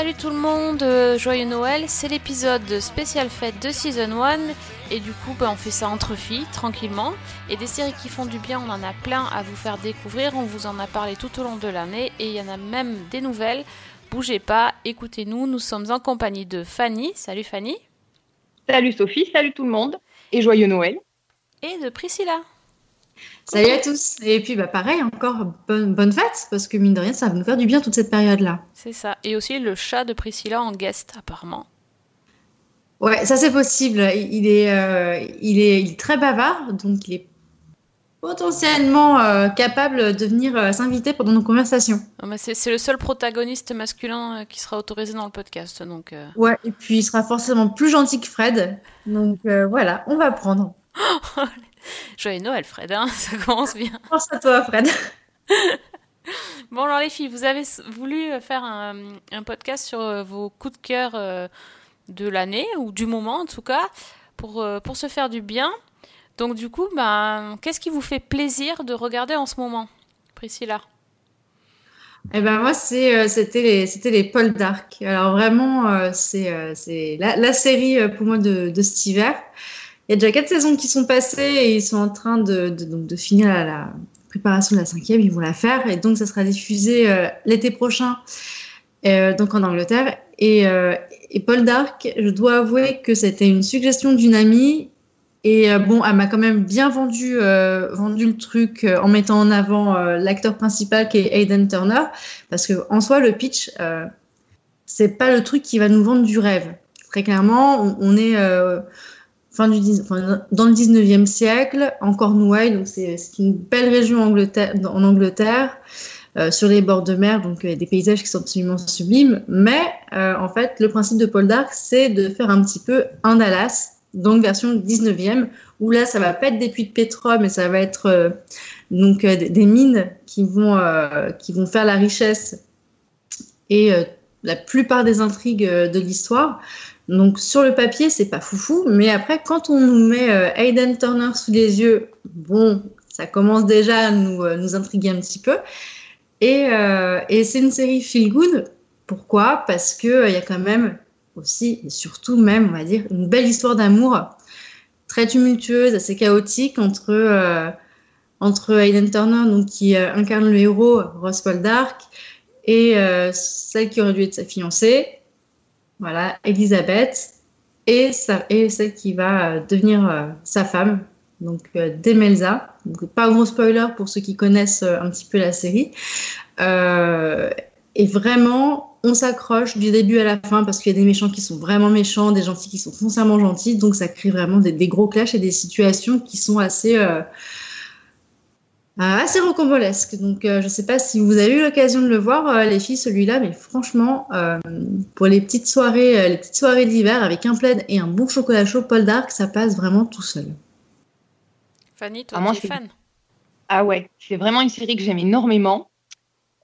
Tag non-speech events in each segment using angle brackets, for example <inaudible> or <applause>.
Salut tout le monde, euh, joyeux Noël, c'est l'épisode spécial fête de Season 1 et du coup bah, on fait ça entre filles, tranquillement. Et des séries qui font du bien, on en a plein à vous faire découvrir, on vous en a parlé tout au long de l'année et il y en a même des nouvelles. Bougez pas, écoutez-nous, nous sommes en compagnie de Fanny, salut Fanny, Salut Sophie, salut tout le monde et joyeux Noël. et de Priscilla. Salut à tous. Et puis bah pareil, encore bonne, bonne fête, parce que mine de rien, ça va nous faire du bien toute cette période-là. C'est ça. Et aussi le chat de Priscilla en guest apparemment. Ouais, ça c'est possible. Il est, euh, il, est, il est très bavard, donc il est potentiellement euh, capable de venir euh, s'inviter pendant nos conversations. C'est c'est le seul protagoniste masculin euh, qui sera autorisé dans le podcast. Donc, Ouais, et puis il sera forcément plus gentil que Fred. Donc voilà, on va prendre. <laughs> <laughs> Joyeux Noël Fred, hein, <laughs> ça commence bien. Pense à toi, Fred. <laughs> Bon alors les filles, vous avez voulu euh, faire un, un podcast sur euh, vos coups de cœur euh, de l'année, ou du moment en tout cas, pour, pour se faire du bien. Donc du coup, ben, qu'est-ce qui vous fait plaisir de regarder en ce moment Priscilla? Eh ben moi, c'était les, c'était les Paul Dark. Alors vraiment, c'est, c'est la, la série pour moi de, de cet hiver. Il y a déjà quatre saisons qui sont passées et ils sont en train de, donc de finir la, préparation de la cinquième. Ils vont la faire et donc ça sera diffusé euh, l'été prochain, euh, donc en Angleterre. Et, euh, et Paul Dark, je dois avouer que c'était une suggestion d'une amie. Et bon, elle m'a quand même bien vendu, vendu le truc en mettant en avant l'acteur principal qui est Hayden Turner. Parce que en soi, le pitch, c'est pas le truc qui va nous vendre du rêve. Très clairement, on, est du, dans le 19e siècle, en Cornouailles, donc c'est une belle région en Angleterre, euh, sur les bords de mer, donc euh, des paysages qui sont absolument sublimes. Mais euh, en fait, le principe de Paul Dark, c'est de faire un petit peu un Dallas, donc version 19e, où là, ça va pas être des puits de pétrole, mais ça va être donc des, mines qui vont, qui vont faire la richesse et la plupart des intrigues de l'histoire. Donc sur le papier, c'est pas foufou, mais après, quand on nous met euh, Hayden Turner sous les yeux, bon, ça commence déjà à nous, euh, nous intriguer un petit peu. Et, euh, et c'est une série feel good. Pourquoi? Parce que euh, il y a quand même aussi, et surtout même, on va dire, une belle histoire d'amour très tumultueuse, assez chaotique entre entre Hayden Turner, donc qui incarne le héros Ross Paul Dark, et celle qui aurait dû être sa fiancée, voilà, Elisabeth, et, sa, et celle qui va euh, devenir euh, sa femme, donc euh, Demelza. Donc, pas gros spoiler pour ceux qui connaissent un petit peu la série. Et vraiment, on s'accroche du début à la fin parce qu'il y a des méchants qui sont vraiment méchants, des gentils qui sont foncièrement gentils, donc ça crée vraiment des, gros clashs et des situations qui sont assez assez rocambolesque. Donc, euh, je ne sais pas si vous avez eu l'occasion de le voir, euh, les filles, celui-là, mais franchement, euh, pour les petites soirées, euh, les petites soirées d'hiver avec un plaid et un bon chocolat chaud, Paul Dark, ça passe vraiment tout seul. Fanny, toi, Ah, es c'est- fan? Ah ouais, c'est vraiment une série que j'aime énormément.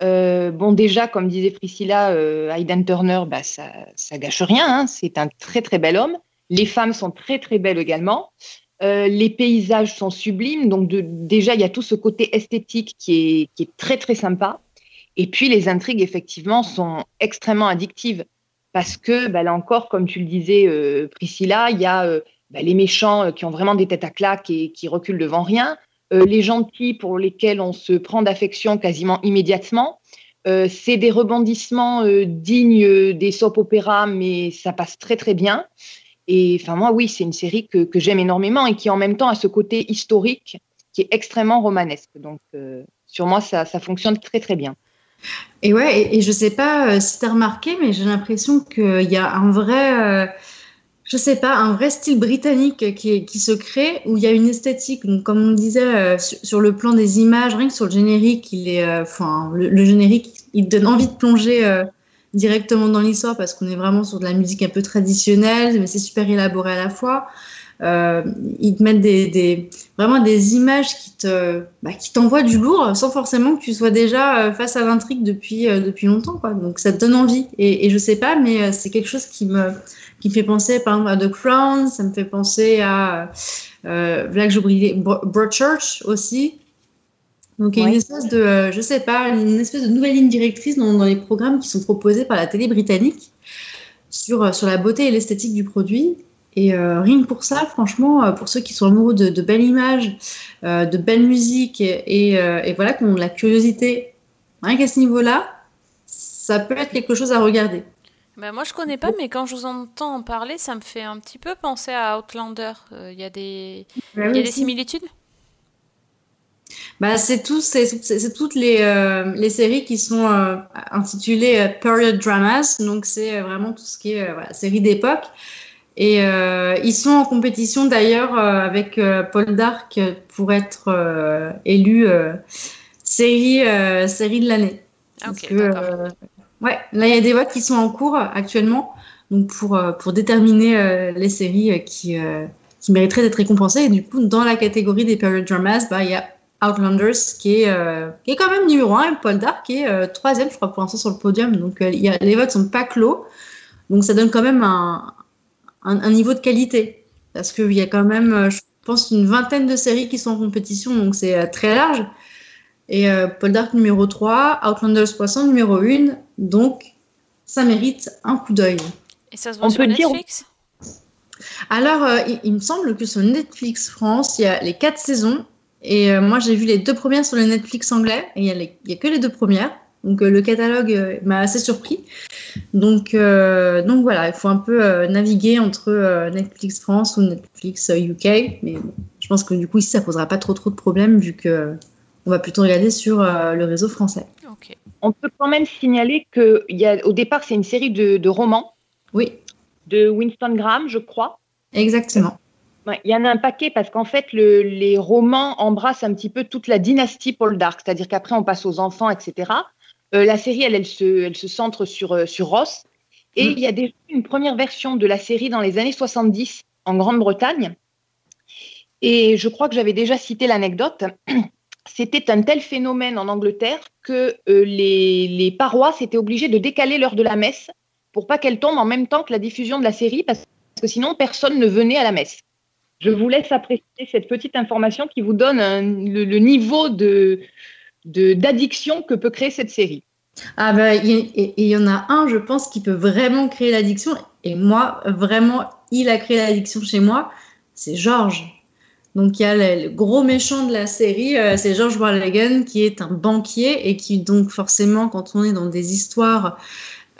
Euh, bon, déjà, comme disait Priscilla, euh, Hayden Turner, bah, ça, ça gâche rien. hein. C'est un très très bel homme. Les femmes sont très très belles également. Euh, les paysages sont sublimes. Donc déjà, il y a tout ce côté esthétique qui est, très très sympa. Et puis les intrigues, effectivement, sont extrêmement addictives. Parce que, bah, là encore, comme tu le disais, euh, Priscilla, il y a euh, bah, les méchants qui ont vraiment des têtes à claques et qui reculent devant rien. Les gentils pour lesquels on se prend d'affection quasiment immédiatement. C'est des rebondissements dignes des soap opéras, mais ça passe très très bien. Et enfin moi oui, c'est une série que, j'aime énormément et qui en même temps a ce côté historique qui est extrêmement romanesque. Donc euh, sur moi ça, ça fonctionne très très bien. Et ouais, et, et je sais pas euh, si tu as remarqué, mais j'ai l'impression qu'il y a un vrai, euh, je sais pas, un vrai style britannique qui, se crée, où il y a une esthétique, donc comme on disait, euh, sur, le plan des images, rien que sur le générique, il est, le, générique, il donne envie de plonger directement dans l'histoire parce qu'on est vraiment sur de la musique un peu traditionnelle, mais c'est super élaboré à la fois. Euh, ils te mettent des, vraiment des images qui te, bah, qui t'envoient du lourd sans forcément que tu sois déjà euh, face à l'intrigue depuis, euh, depuis longtemps, quoi. Donc ça te donne envie. Et, et je sais pas, mais c'est quelque chose qui me, qui fait penser, par exemple, à The Crown. Ça me fait penser à, euh, Bro- Broadchurch aussi. Donc il y a une espèce de, euh, je sais pas, une espèce de nouvelle ligne directrice dans, dans les programmes qui sont proposés par la télé britannique sur, euh, sur la beauté et l'esthétique du produit. Et euh, rien que pour ça, franchement, pour ceux qui sont amoureux de, de belles images, euh, de belle musique et, et, euh, et voilà, qui ont de la curiosité, rien qu'à ce niveau-là, ça peut être quelque chose à regarder. Ben, moi, je connais pas, mais quand je vous entends en parler, ça me fait un petit peu penser à Outlander. Euh, Il y a des, il y a des similitudes? Bah, c'est tous, toutes les, euh, les séries qui sont euh, intitulées euh, period dramas. Donc, c'est vraiment tout ce qui est voilà, série d'époque. Et ils sont en compétition d'ailleurs avec Paul Dark pour être élu série, série de l'année. Ah, Parce ok, que, d'accord. euh, ouais, là, il y a des votes qui sont en cours actuellement donc pour, pour déterminer euh, les séries qui, euh, qui mériteraient d'être récompensées. Et du coup, dans la catégorie des period dramas, bah, il y a Outlanders qui est, euh, qui est quand même numéro 1 et Paul Dark qui est euh, troisième, je crois, pour l'instant sur le podium. Donc euh, il y a, les votes sont pas clos. Donc ça donne quand même un, un, un niveau de qualité. Parce qu'il y a quand même, euh, je pense, une vingtaine de séries qui sont en compétition, donc c'est euh, très large. Et euh, Paul Dark numéro 3, Outlanders Poisson numéro 1, donc ça mérite un coup d'œil. Et ça se voit on sur peut dire- Netflix? Alors, euh, il, il me semble que sur Netflix France, il y a les quatre saisons. Et euh, moi, j'ai vu les deux premières sur le Netflix anglais. Et il y a, que les deux premières. Donc, euh, le catalogue euh, m'a assez surpris. Donc, euh, donc voilà, il faut un peu euh, naviguer entre euh, Netflix France ou Netflix euh, UK. Mais bon, je pense que du coup, ici, ça posera pas trop trop de problèmes vu que on va plutôt regarder sur euh, le réseau français. On peut quand même signaler que il y a, au départ, c'est une série de, de romans Oui, de Winston Graham, je crois. exactement. Ouais, Il y en a un paquet parce qu'en fait, le- les romans embrassent un petit peu toute la dynastie Paul Dark, c'est-à-dire qu'après, on passe aux enfants, etc. Euh, la série, elle, elle, se, elle se centre sur, euh, sur Ross. Et Mm. il y a déjà une première version de la série dans les années 70 en Grande-Bretagne. Et je crois que j'avais déjà cité l'anecdote. <clears throat> C'était un tel phénomène en Angleterre que euh, les, les paroisses étaient obligées de décaler l'heure de la messe pour pas qu'elle tombe en même temps que la diffusion de la série, parce que sinon personne ne venait à la messe. Je vous laisse apprécier cette petite information qui vous donne un- le, niveau de d'addiction que peut créer cette série. Ah bah, il y, en a un, je pense, qui peut vraiment créer l'addiction. Et moi, vraiment, il a créé l'addiction chez moi. C'est Georges. Donc il y a le, gros méchant de la série, euh, c'est George Warlagan, qui est un banquier et qui donc forcément, quand on est dans des histoires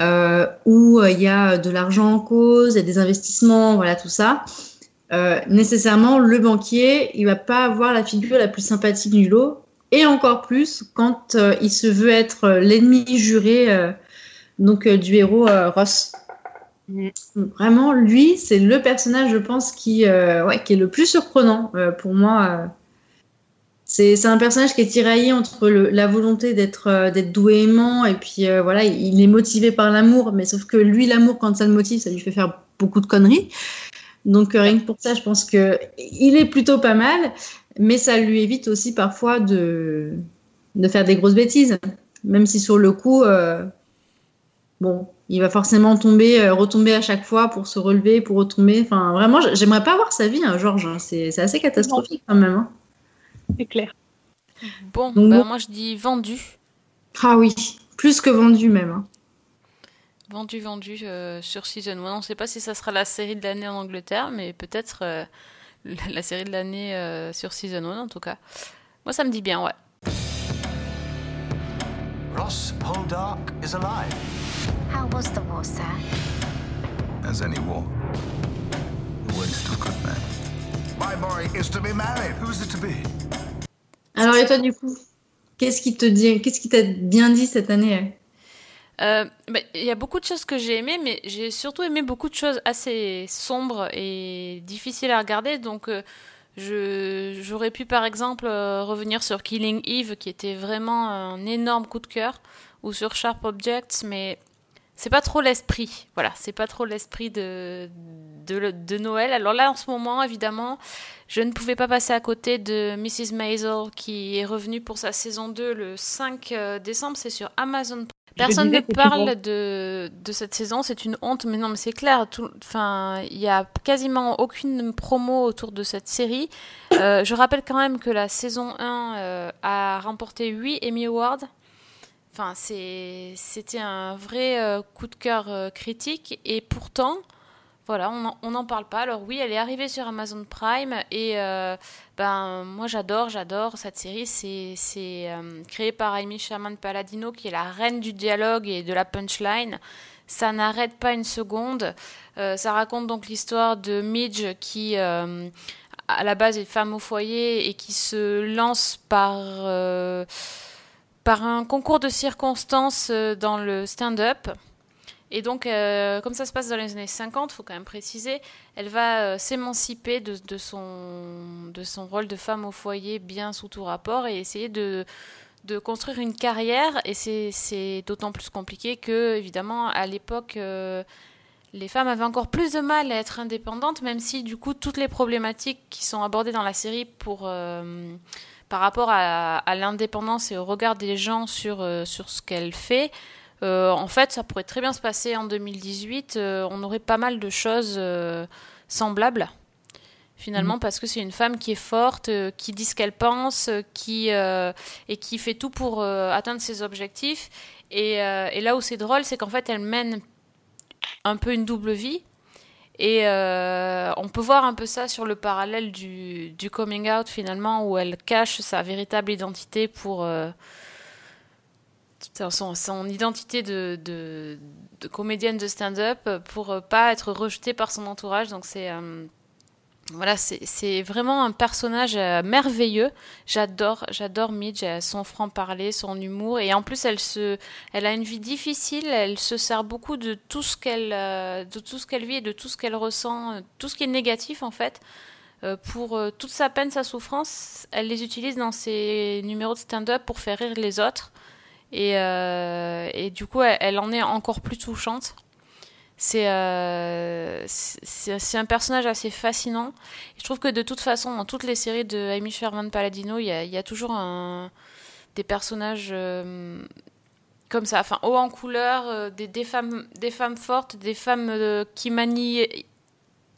euh, où euh, il y a de l'argent en cause, il y a des investissements, voilà tout ça, euh, nécessairement le banquier, il va pas avoir la figure la plus sympathique du lot et encore plus quand euh, il se veut être euh, l'ennemi juré donc du héros Ross. Mm. Vraiment, lui, c'est le personnage, je pense, qui, ouais, qui est le plus surprenant pour moi. C'est un personnage qui est tiraillé entre le- la volonté d'être euh, aimant et puis euh, voilà, il, il est motivé par l'amour, mais sauf que lui, l'amour, quand ça le motive, ça lui fait faire beaucoup de conneries. Donc euh, rien que pour ça, je pense que il est plutôt pas mal, mais ça lui évite aussi parfois de, de faire des grosses bêtises. Même si sur le coup, euh, bon, il va forcément tomber, euh, retomber à chaque fois pour se relever, pour retomber. Enfin, vraiment, j'aimerais pas voir sa vie, hein, Georges. hein. C'est c'est assez catastrophique quand même. hein. C'est clair. Bon, Donc, bah, bon. moi je dis vendu. Ah oui, plus que vendu même. hein. Vendu, vendu euh, sur Season 1. On ne sait pas si ça sera la série de l'année en Angleterre, mais peut-être euh, <laughs> la, série de l'année euh, sur Season 1 en tout cas. Moi ça me dit bien, ouais. Ross Poldark is alive. How was the war, sir? as any war. A waste of good men. My boy is to be married. Who's it to be? Alors et toi du coup, qu'est-ce qui te dit, qu'est-ce qui t'a bien dit cette année Euh, bah, Il y a beaucoup de choses que j'ai aimées, mais j'ai surtout aimé beaucoup de choses assez sombres et difficiles à regarder. Donc, euh, j'aurais pu par exemple euh, revenir sur Killing Eve, qui était vraiment un énorme coup de cœur, ou sur Sharp Objects, mais c'est pas trop l'esprit. Voilà, c'est pas trop l'esprit de de, Noël. Alors là, en ce moment, évidemment, je ne pouvais pas passer à côté de Mrs. Maisel qui est revenue pour sa saison 2 le 5 euh, décembre. C'est sur Amazon. Personne ne parle de, de cette saison, c'est une honte, mais non, mais c'est clair. Enfin, il y a quasiment aucune promo autour de cette série. Euh, je rappelle quand même que la saison 1 euh, a remporté 8 Emmy Awards. Enfin, c'était un vrai euh, coup de cœur euh, critique, et pourtant, voilà, on n'en parle pas. Alors oui, elle est arrivée sur Amazon Prime et euh, ben moi j'adore, j'adore cette série. C'est euh, créé par Amy Sherman Palladino qui est la reine du dialogue et de la punchline. Ça n'arrête pas une seconde. Euh, ça raconte donc l'histoire de Midge qui à la base est femme au foyer et qui se lance par par un concours de circonstances dans le stand-up. Et donc, euh, comme ça se passe dans les années 50, faut quand même préciser, elle va euh, s'émanciper de, son, de son rôle de femme au foyer bien sous tout rapport et essayer de, de construire une carrière. Et c'est d'autant plus compliqué que, évidemment, à l'époque, euh, les femmes avaient encore plus de mal à être indépendantes, même si, du coup, toutes les problématiques qui sont abordées dans la série pour... Par rapport à, l'indépendance et au regard des gens sur, sur ce qu'elle fait, euh, en fait, ça pourrait très bien se passer en 2018. Euh, on aurait pas mal de choses euh, semblables, finalement, mmh. parce que c'est une femme qui est forte, qui dit ce qu'elle pense, qui, et qui fait tout pour atteindre ses objectifs. Et, et là où c'est drôle, c'est qu'en fait, elle mène un peu une double vie. Et on peut voir un peu ça sur le parallèle du, du, coming out, finalement, où elle cache sa véritable identité pour son, identité de, comédienne de stand-up pour pas être rejetée par son entourage. Donc c'est euh, voilà, c'est vraiment un personnage euh, merveilleux. J'adore, j'adore Midge, son franc-parler, son humour, et en plus elle se, elle a une vie difficile. Elle se sert beaucoup de tout ce qu'elle, euh, qu'elle vit et de tout ce qu'elle ressent, tout ce qui est négatif en fait. Euh, pour euh, toute sa peine, sa souffrance, elle les utilise dans ses numéros de stand-up pour faire rire les autres. Et, euh, et, du coup, elle, en est encore plus touchante. C'est euh, un personnage assez fascinant. Je trouve que de toute façon, dans toutes les séries de Amy Sherman Palladino, il y a, toujours des personnages euh, comme ça, enfin haut en couleur, des, femmes, fortes, des femmes qui manient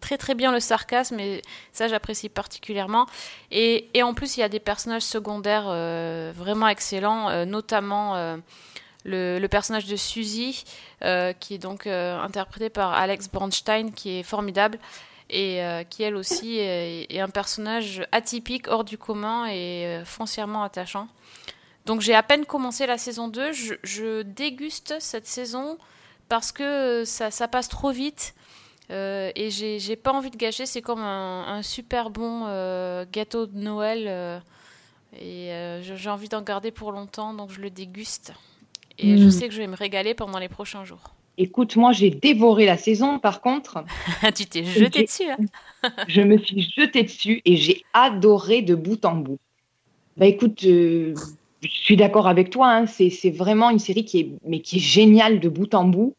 très très bien le sarcasme et ça j'apprécie particulièrement. Et, en plus il y a des personnages secondaires euh, vraiment excellents euh, notamment euh, le, personnage de Suzy qui est donc interprété par Alex Bronstein qui est formidable et qui elle aussi est, un personnage atypique hors du commun et foncièrement attachant. Donc j'ai à peine commencé la saison 2 je, déguste cette saison parce que ça passe trop vite euh, et j'ai pas envie de gâcher, c'est comme un, un, super bon euh, gâteau de Noël. Euh, et j'ai envie d'en garder pour longtemps, donc je le déguste. Et mmh. je sais que je vais me régaler pendant les prochains jours. Écoute, moi j'ai dévoré la saison par contre. <laughs> tu t'es jeté dessus. Hein <laughs> je me suis jeté dessus et j'ai adoré de bout en bout. Bah écoute, je suis d'accord avec toi, hein, c'est vraiment une série qui est, mais qui est géniale de bout en bout.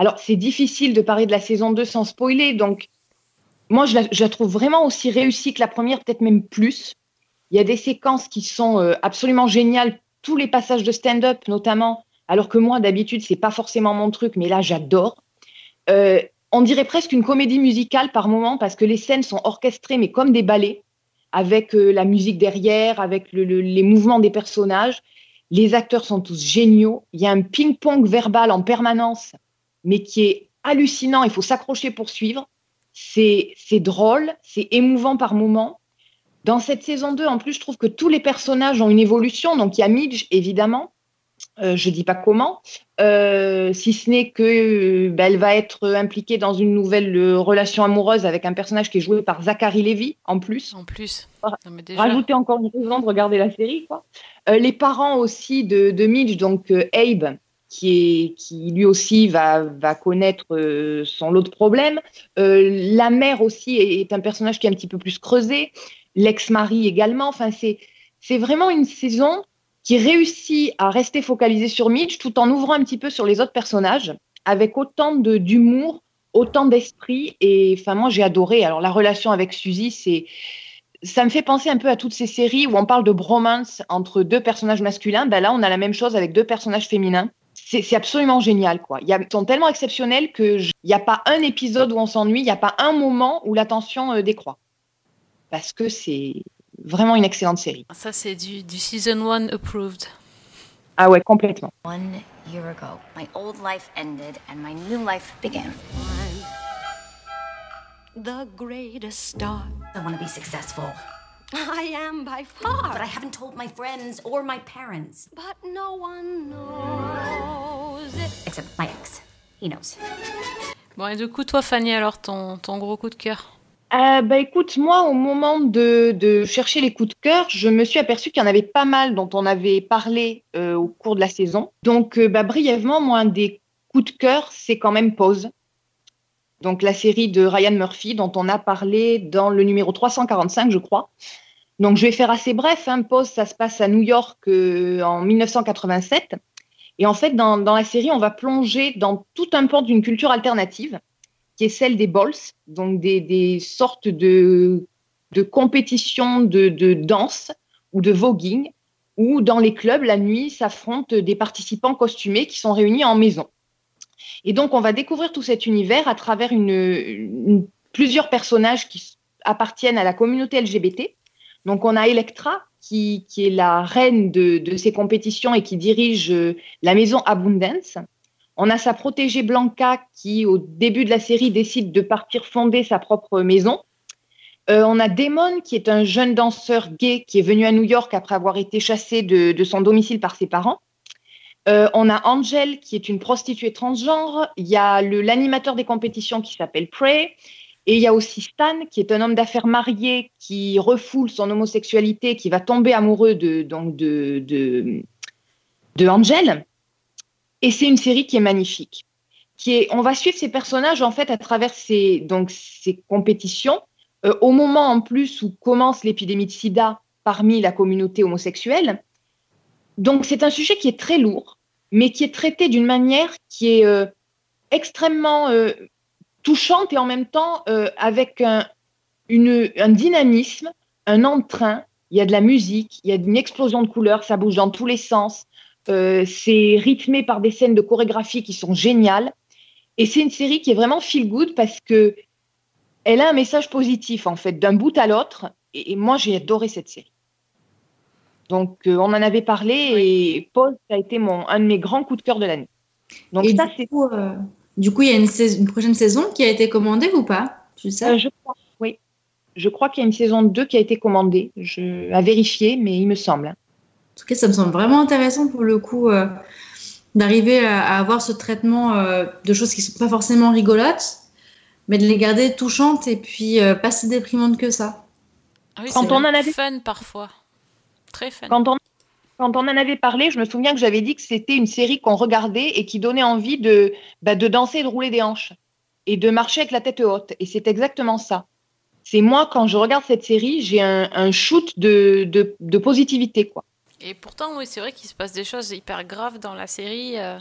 Alors, c'est difficile de parler de la saison 2 sans spoiler. Donc, moi, je la, trouve vraiment aussi réussie que la première, peut-être même plus. Il y a des séquences qui sont euh, absolument géniales. Tous les passages de stand-up, notamment. Alors que moi, d'habitude, c'est pas forcément mon truc, mais là, j'adore. Euh, on dirait presque une comédie musicale par moment parce que les scènes sont orchestrées, mais comme des ballets, avec euh, la musique derrière, avec le, le, les mouvements des personnages. Les acteurs sont tous géniaux. Il y a un ping-pong verbal en permanence mais qui est hallucinant. Il faut s'accrocher pour suivre. C'est drôle, c'est émouvant par moments. Dans cette saison 2, en plus, je trouve que tous les personnages ont une évolution. Donc, il y a Midge, évidemment. Euh, je ne dis pas comment, euh, si ce n'est que euh, bah, elle va être impliquée dans une nouvelle relation amoureuse avec un personnage qui est joué par Zachary Levy, en plus. En plus. déjà... Rajouter encore une raison de regarder la série. Quoi. Les parents aussi de, de Midge, donc Abe, qui, est, qui lui aussi va, va connaître euh, son lot de problèmes. Euh, la mère aussi est, un personnage qui est un petit peu plus creusé. L'ex-mari également. Enfin, c'est, vraiment une saison qui réussit à rester focalisée sur Mitch tout en ouvrant un petit peu sur les autres personnages avec autant d'humour autant d'esprit. Et enfin, moi, j'ai adoré. Alors, la relation avec Suzy, c'est. Ça me fait penser un peu à toutes ces séries où on parle de bromance entre deux personnages masculins. Ben là, on a la même chose avec deux personnages féminins. C'est c'est absolument génial, quoi. Ils sont tellement exceptionnels que il n'y a pas un épisode où on s'ennuie, il n'y a pas un moment où la tension euh, décroît. Parce que c'est vraiment une excellente série. Ça, c'est du, du Season 1 approved. Ah ouais, complètement. One year ago, my old life ended and my new life began. The greatest star. I want to be successful, I am by but I far. haven't told my friends or my parents, But no one knows it. except my ex. He knows. Bon, et du coup, toi, Fanny, alors, ton, ton gros coup de cœur? Euh, bah écoute, moi, au moment de, de chercher les coups de cœur, je me suis aperçue qu'il y en avait pas mal dont on avait parlé euh, au cours de la saison. Donc, euh, bah, brièvement, moi, un des coups de cœur, c'est quand même Pause. Donc, la série de Ryan Murphy dont on a parlé dans le numéro 345, je crois. Donc, je vais faire assez bref. Hein. Pause, ça se passe à New York euh, en 1987. Et en fait, dans, la série, on va plonger dans tout un pan d'une culture alternative qui est celle des balls, donc des, sortes de, de compétitions de, de danse ou de voguing, où dans les clubs, la nuit, s'affrontent des participants costumés qui sont réunis en maison. Et donc, on va découvrir tout cet univers à travers plusieurs personnages qui appartiennent à la communauté LGBT. Donc, on a Electra, qui, est la reine de, ces compétitions et qui dirige euh, la maison Abundance. On a sa protégée Blanca qui, au début de la série, décide de partir fonder sa propre maison. Euh, on a Damon qui est un jeune danseur gay qui est venu à New York après avoir été chassé de son domicile par ses parents. Euh, on a Angel qui est une prostituée transgenre. Il y a l'animateur des compétitions qui s'appelle Prey. Et il y a aussi Stan qui est un homme d'affaires marié qui refoule son homosexualité, qui va tomber amoureux de, donc de, de, de Angel. Et c'est une série qui est magnifique. Qui est, on va suivre ces personnages en fait à travers ces, donc, ces compétitions. Euh, au moment en plus où commence l'épidémie de sida parmi la communauté homosexuelle. Donc c'est un sujet qui est très lourd, mais qui est traité d'une manière qui est euh, extrêmement euh, touchante et en même temps euh, avec un, dynamisme, un entrain. Il y a de la musique, il y a une explosion de couleurs, ça bouge dans tous les sens. C'est rythmé par des scènes de chorégraphie qui sont géniales. Et c'est une série qui est vraiment feel good parce que elle a un message positif en fait d'un bout à l'autre. Et moi j'ai adoré cette série. Donc euh, on en avait parlé et Paul ça a été mon un de mes grands coups de cœur de l'année. Donc Et ça du c'est coup, euh, du coup, il y a une, prochaine saison qui a été commandée ou pas? Tu sais? Euh, je crois oui. Je crois qu'il y a une saison 2 qui a été commandée. Je à vérifier mais il me semble. hein. En tout cas, ça me semble vraiment intéressant pour le coup euh, d'arriver à, à avoir ce traitement euh, de choses qui sont pas forcément rigolotes, mais de les garder touchantes et puis euh, pas si déprimantes que ça. Ah oui, Quand on en avait- fun parfois. Très fun. Quand on, quand on en avait parlé, je me souviens que j'avais dit que c'était une série qu'on regardait et qui donnait envie de, bah, de danser et de rouler des hanches et de marcher avec la tête haute. Et c'est exactement ça. C'est moi, quand je regarde cette série, j'ai un, un shoot de, de, de positivité. Quoi. Et pourtant, oui, c'est vrai qu'il se passe des choses hyper graves dans la série. euh,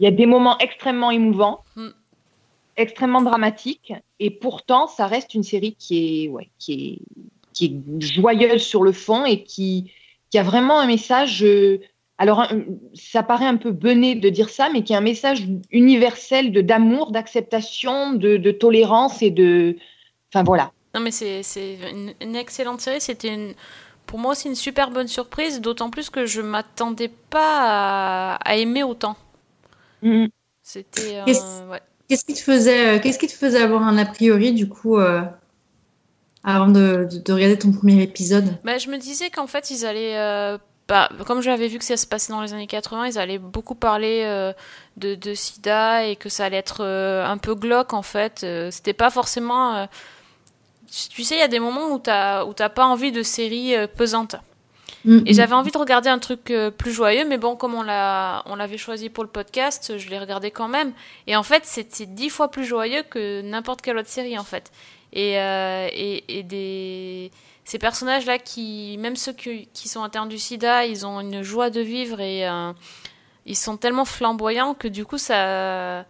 Il y a des moments extrêmement émouvants, Mm. extrêmement dramatiques, et pourtant, ça reste une série qui est, ouais, qui est, qui est joyeuse sur le fond et qui, qui a vraiment un message. euh, alors, un- ça paraît un peu bené de dire ça, mais qui a un message universel de d'amour, d'acceptation, de, de tolérance et de. Enfin voilà. Non, mais c'est c'est une, une excellente série. C'était une, pour moi aussi une super bonne surprise, d'autant plus que je m'attendais pas à, à aimer autant. Mm. C'était. euh, Qu'est-ce- ouais. Qu'est-ce qui te faisait, euh, qu'est-ce qui te faisait avoir un a priori du coup euh, avant de, de- de regarder ton premier épisode Bah, je me disais qu'en fait, ils allaient. euh, bah, comme j'avais vu que ça se passait dans les années 80, ils allaient beaucoup parler euh, de, de sida et que ça allait être euh, un peu glauque en fait. C'était pas forcément. Tu sais, il y a des moments où t'as pas envie de séries pesantes. Mm, Et mm. j'avais envie de regarder un truc plus joyeux, mais bon, comme on l'avait choisi pour le podcast, je l'ai regardé quand même. Et en fait, c'était dix fois plus joyeux que n'importe quelle autre série, en fait. Et, euh, et, des, ces personnages-là, qui, même ceux qui, sont atteints du sida, ils ont une joie de vivre et euh, ils sont tellement flamboyants que du coup, c'est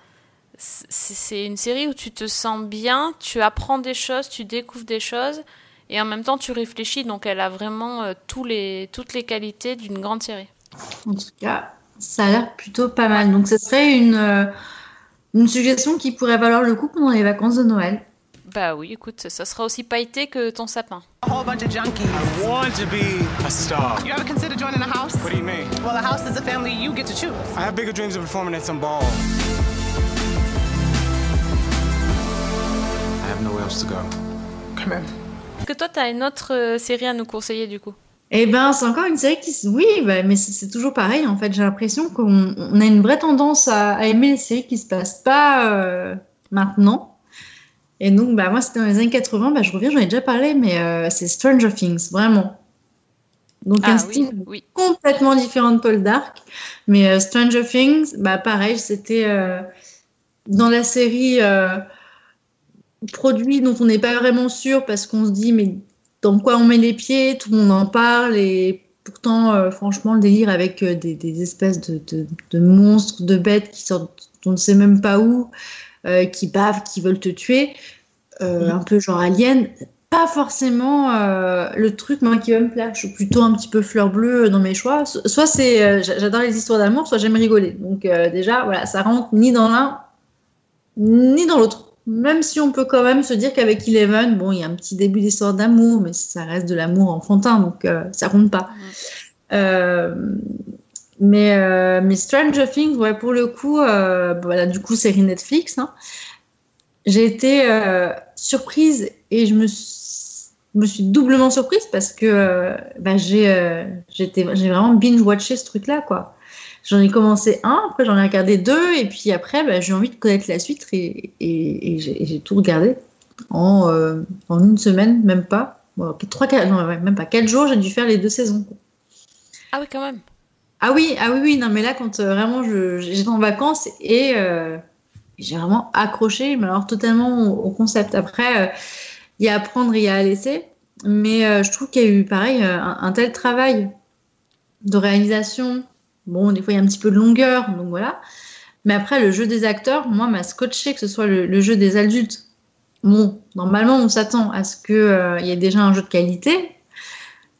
une série où tu te sens bien, tu apprends des choses, tu découvres des choses, et en même temps tu réfléchis. Donc elle a vraiment euh, tous les, toutes les qualités d'une grande série. En tout cas, ça a l'air plutôt pas mal. Donc, ce serait une, une suggestion qui pourrait valoir le coup pendant les vacances de Noël. Bah oui, écoute, ça sera aussi pailleté que ton sapin. A whole bunch of junkies. I want to be a star. You ever consider joining a house? What do you mean? Well, a house is a family you get to choose. I have bigger dreams of performing at some ball. I have nowhere else to go. Come in. Est-ce que toi, t'as une autre euh, série à nous conseiller du coup? Eh ben, c'est encore une série qui. Oui, bah, mais c'est c'est toujours pareil. En fait, j'ai l'impression qu'on on a une vraie tendance à, à aimer les séries qui se passent pas euh, maintenant. Et donc, bah, moi, c'était dans les années 80. Bah, je reviens, j'en ai déjà parlé, mais euh, c'est Stranger Things, vraiment. Donc, un Ah style oui, oui. complètement différent de Paul Dark. Mais euh, Stranger Things, bah, pareil, c'était euh, dans la série produit dont on n'est pas vraiment sûr parce qu'on se dit, mais dans quoi on met les pieds Tout le monde en parle et pourtant, franchement, le délire avec des, des espèces de, de- de monstres, de bêtes qui sortent, on ne sait même pas où, euh, qui bavent, qui veulent te tuer, euh, un peu genre alien. Pas forcément euh, le truc moi qui va me plaire. Je suis plutôt un petit peu fleur bleue dans mes choix. So- Soit c'est euh, j'a- j'adore les histoires d'amour, soit j'aime rigoler. Donc euh, déjà voilà, ça rentre ni dans l'un ni dans l'autre. Même si on peut quand même se dire qu'avec Eleven, bon, il y a un petit début d'histoire d'amour, mais ça reste de l'amour enfantin, donc ça compte pas. Mais, euh, mais Stranger Things, ouais, pour le coup, euh, voilà, du coup, série Netflix. hein. J'ai été euh, surprise et je me suis, me suis doublement surprise parce que euh, bah, j'ai euh, j'ai vraiment binge-watché ce truc-là, quoi. J'en ai commencé un, après j'en ai regardé deux, et puis après bah, j'ai envie de connaître la suite et, j'ai tout regardé en, une semaine, même pas. Bon, trois, quatre, non, même pas quatre jours, j'ai dû faire les deux saisons. Ah oui, quand même. Ah oui, ah oui, oui, non, mais là, quand euh, vraiment j'étais en vacances et euh, j'ai vraiment accroché, mais alors totalement au, concept. Après, euh, il y a à prendre il y a à laisser, mais je trouve qu'il y a eu pareil un, tel travail de réalisation. Bon, des fois il y a un petit peu de longueur, donc voilà. Mais après, le jeu des acteurs, moi, m'a scotché que ce soit le, jeu des adultes. Bon, normalement, on s'attend à ce qu'il y ait déjà un jeu de qualité,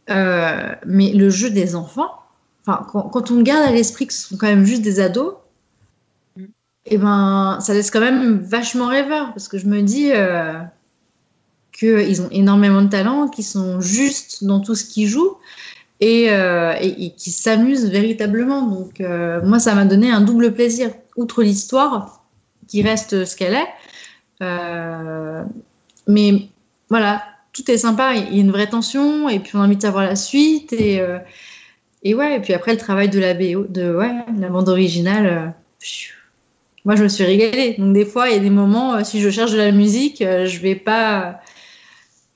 mais le jeu des enfants, enfin, quand, quand on garde à l'esprit que ce sont quand même juste des ados, et ben, ça laisse quand même vachement rêveur parce que je me dis euh, qu'ils ont énormément de talent, qu'ils sont justes dans tout ce qu'ils jouent et, euh, et, et qu'ils s'amusent véritablement. Donc, euh, moi, ça m'a donné un double plaisir. Outre l'histoire, qui reste ce qu'elle est, euh, mais voilà, tout est sympa. Il y a une vraie tension et puis on a envie de savoir la suite et euh, et ouais, et puis après le travail de la BO, de ouais, la bande originale, euh, pfiou. moi je me suis régalée. Donc des fois, il y a des moments, euh, si je cherche de la musique, euh, je vais pas,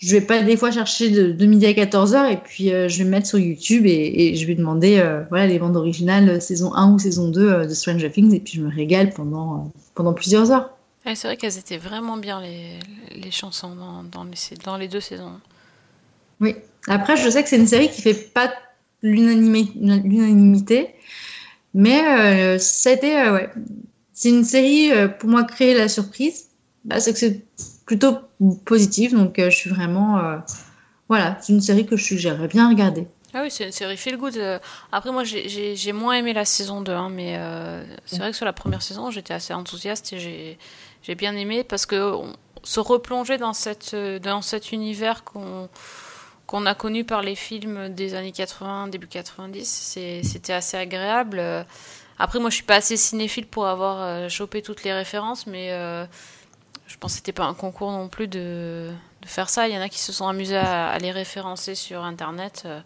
je vais pas des fois chercher de, de midi à 14h et puis euh, je vais me mettre sur YouTube et, et je vais demander euh, voilà les bandes originales saison 1 ou saison 2 euh, de Stranger Things et puis je me régale pendant, pendant plusieurs heures. Ouais, c'est vrai qu'elles étaient vraiment bien les, les chansons dans, dans, les, dans les deux saisons. Oui. Après, je sais que c'est une série qui fait pas l'unanimité, mais euh, été, euh, ouais. C'est une série, euh, pour moi, créer la surprise. Bah, c'est que c'est plutôt positif, donc je suis vraiment. voilà, c'est une série que je suggérerais bien regarder. Ah oui, c'est une série feel good. Après, moi, j'ai- j'ai moins aimé la saison 2, hein, mais c'est vrai que sur la première saison, j'étais assez enthousiaste et j'ai j'ai bien aimé parce que on- se replonger dans, cette, dans cet univers qu'on qu'on a connu par les films des années 80, début 90, c'est- c'était assez agréable. Après, moi, je suis pas assez cinéphile pour avoir euh, chopé toutes les références, mais euh, je pense que c'était pas un concours non plus de, de faire ça. Il y en a qui se sont amusés à, à les référencer sur Internet. euh,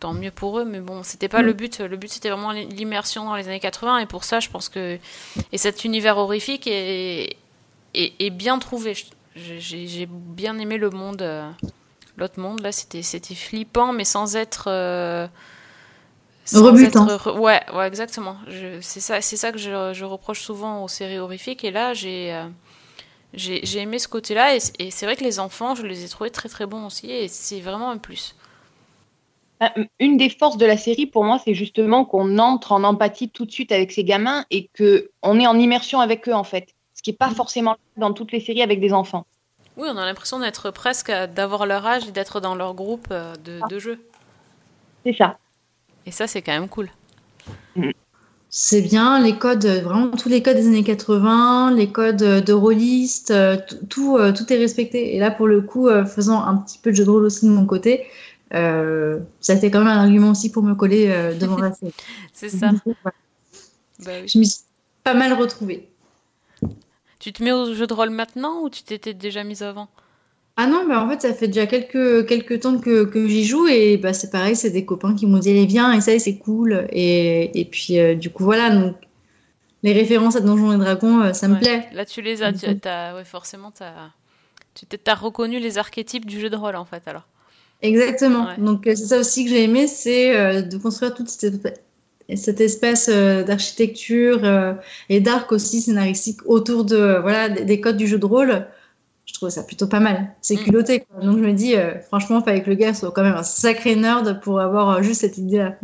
tant mieux pour eux, mais bon, c'était pas Mm. le but. Le but, c'était vraiment l'immersion dans les années 80, et pour ça, je pense que. Et cet univers horrifique est, est, est bien trouvé. J'ai bien aimé le monde. euh, L'autre monde, là, c'était c'était flippant, mais sans être. euh, sans Rebutant. être ouais, ouais, exactement. C'est ça, c'est ça que je, je reproche souvent aux séries horrifiques, et là, j'ai. euh, j'ai j'ai aimé ce côté-là, et, c'est vrai que les enfants, je les ai trouvés très très bons aussi, et c'est vraiment un plus. Ah, Une des forces de la série, pour moi, c'est justement qu'on entre en empathie tout de suite avec ces gamins et que on est en immersion avec eux, en fait. qui n'est pas forcément dans toutes les séries avec des enfants. Oui, on a l'impression d'être presque, d'avoir leur âge et d'être dans leur groupe euh, de, de jeu. C'est ça. Et ça, c'est quand même cool. C'est bien, les codes, euh, vraiment tous les codes des années 80, les codes euh, de rôliste, tout, tout est respecté. Et là, pour le coup, faisant un petit peu de jeu de rôle aussi de mon côté, euh, ça a été quand même un argument aussi pour me coller euh, devant la <laughs> série. C'est ça. <laughs> Bah oui. Je m'y suis pas mal retrouvée. Tu te mets au jeu de rôle maintenant ou tu t'étais déjà mise avant? Ah non, bah en fait, ça fait déjà quelques, quelques temps que, que j'y joue et bah, c'est pareil, c'est des copains qui m'ont dit allez viens, essaye, c'est cool. Et, et puis euh, du coup, voilà, donc les références à Donjons et Dragons, euh, ça me plaît. Là, tu les as. Tu, as, ouais, forcément, tu t'as reconnu les archétypes du jeu de rôle, en fait, alors. Exactement. Ouais. Donc euh, c'est ça aussi que j'ai aimé, c'est euh, de construire toute cette, cette espèce euh, d'architecture euh, et d'arc aussi scénaristique autour de euh, voilà des, des codes du jeu de rôle. Je trouve ça plutôt pas mal. C'est Mm. culotté. quoi. Donc je me dis, euh, franchement, fallait que le gars soit quand même un sacré nerd pour avoir euh, juste cette idée-là.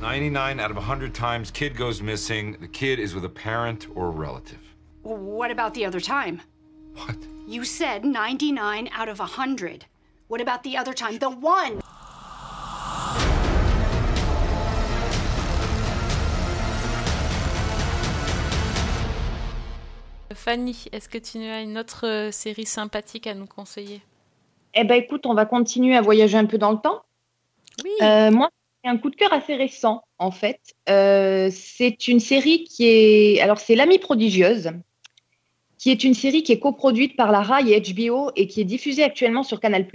99 out of 100 times, kid goes missing. The kid is with a parent or a relative. What about the other time? What? You said 99 out of 100. What about the other time? The one! Fanny, est-ce que tu as une autre euh, série sympathique à nous conseiller? Eh ben écoute, on va continuer à voyager un peu dans le temps. Oui. Euh, moi, c'est un coup de cœur assez récent, en fait. Euh, c'est une série qui est. Alors, c'est L'Amie prodigieuse, qui est une série qui est coproduite par la RAI et HBO et qui est diffusée actuellement sur Canal.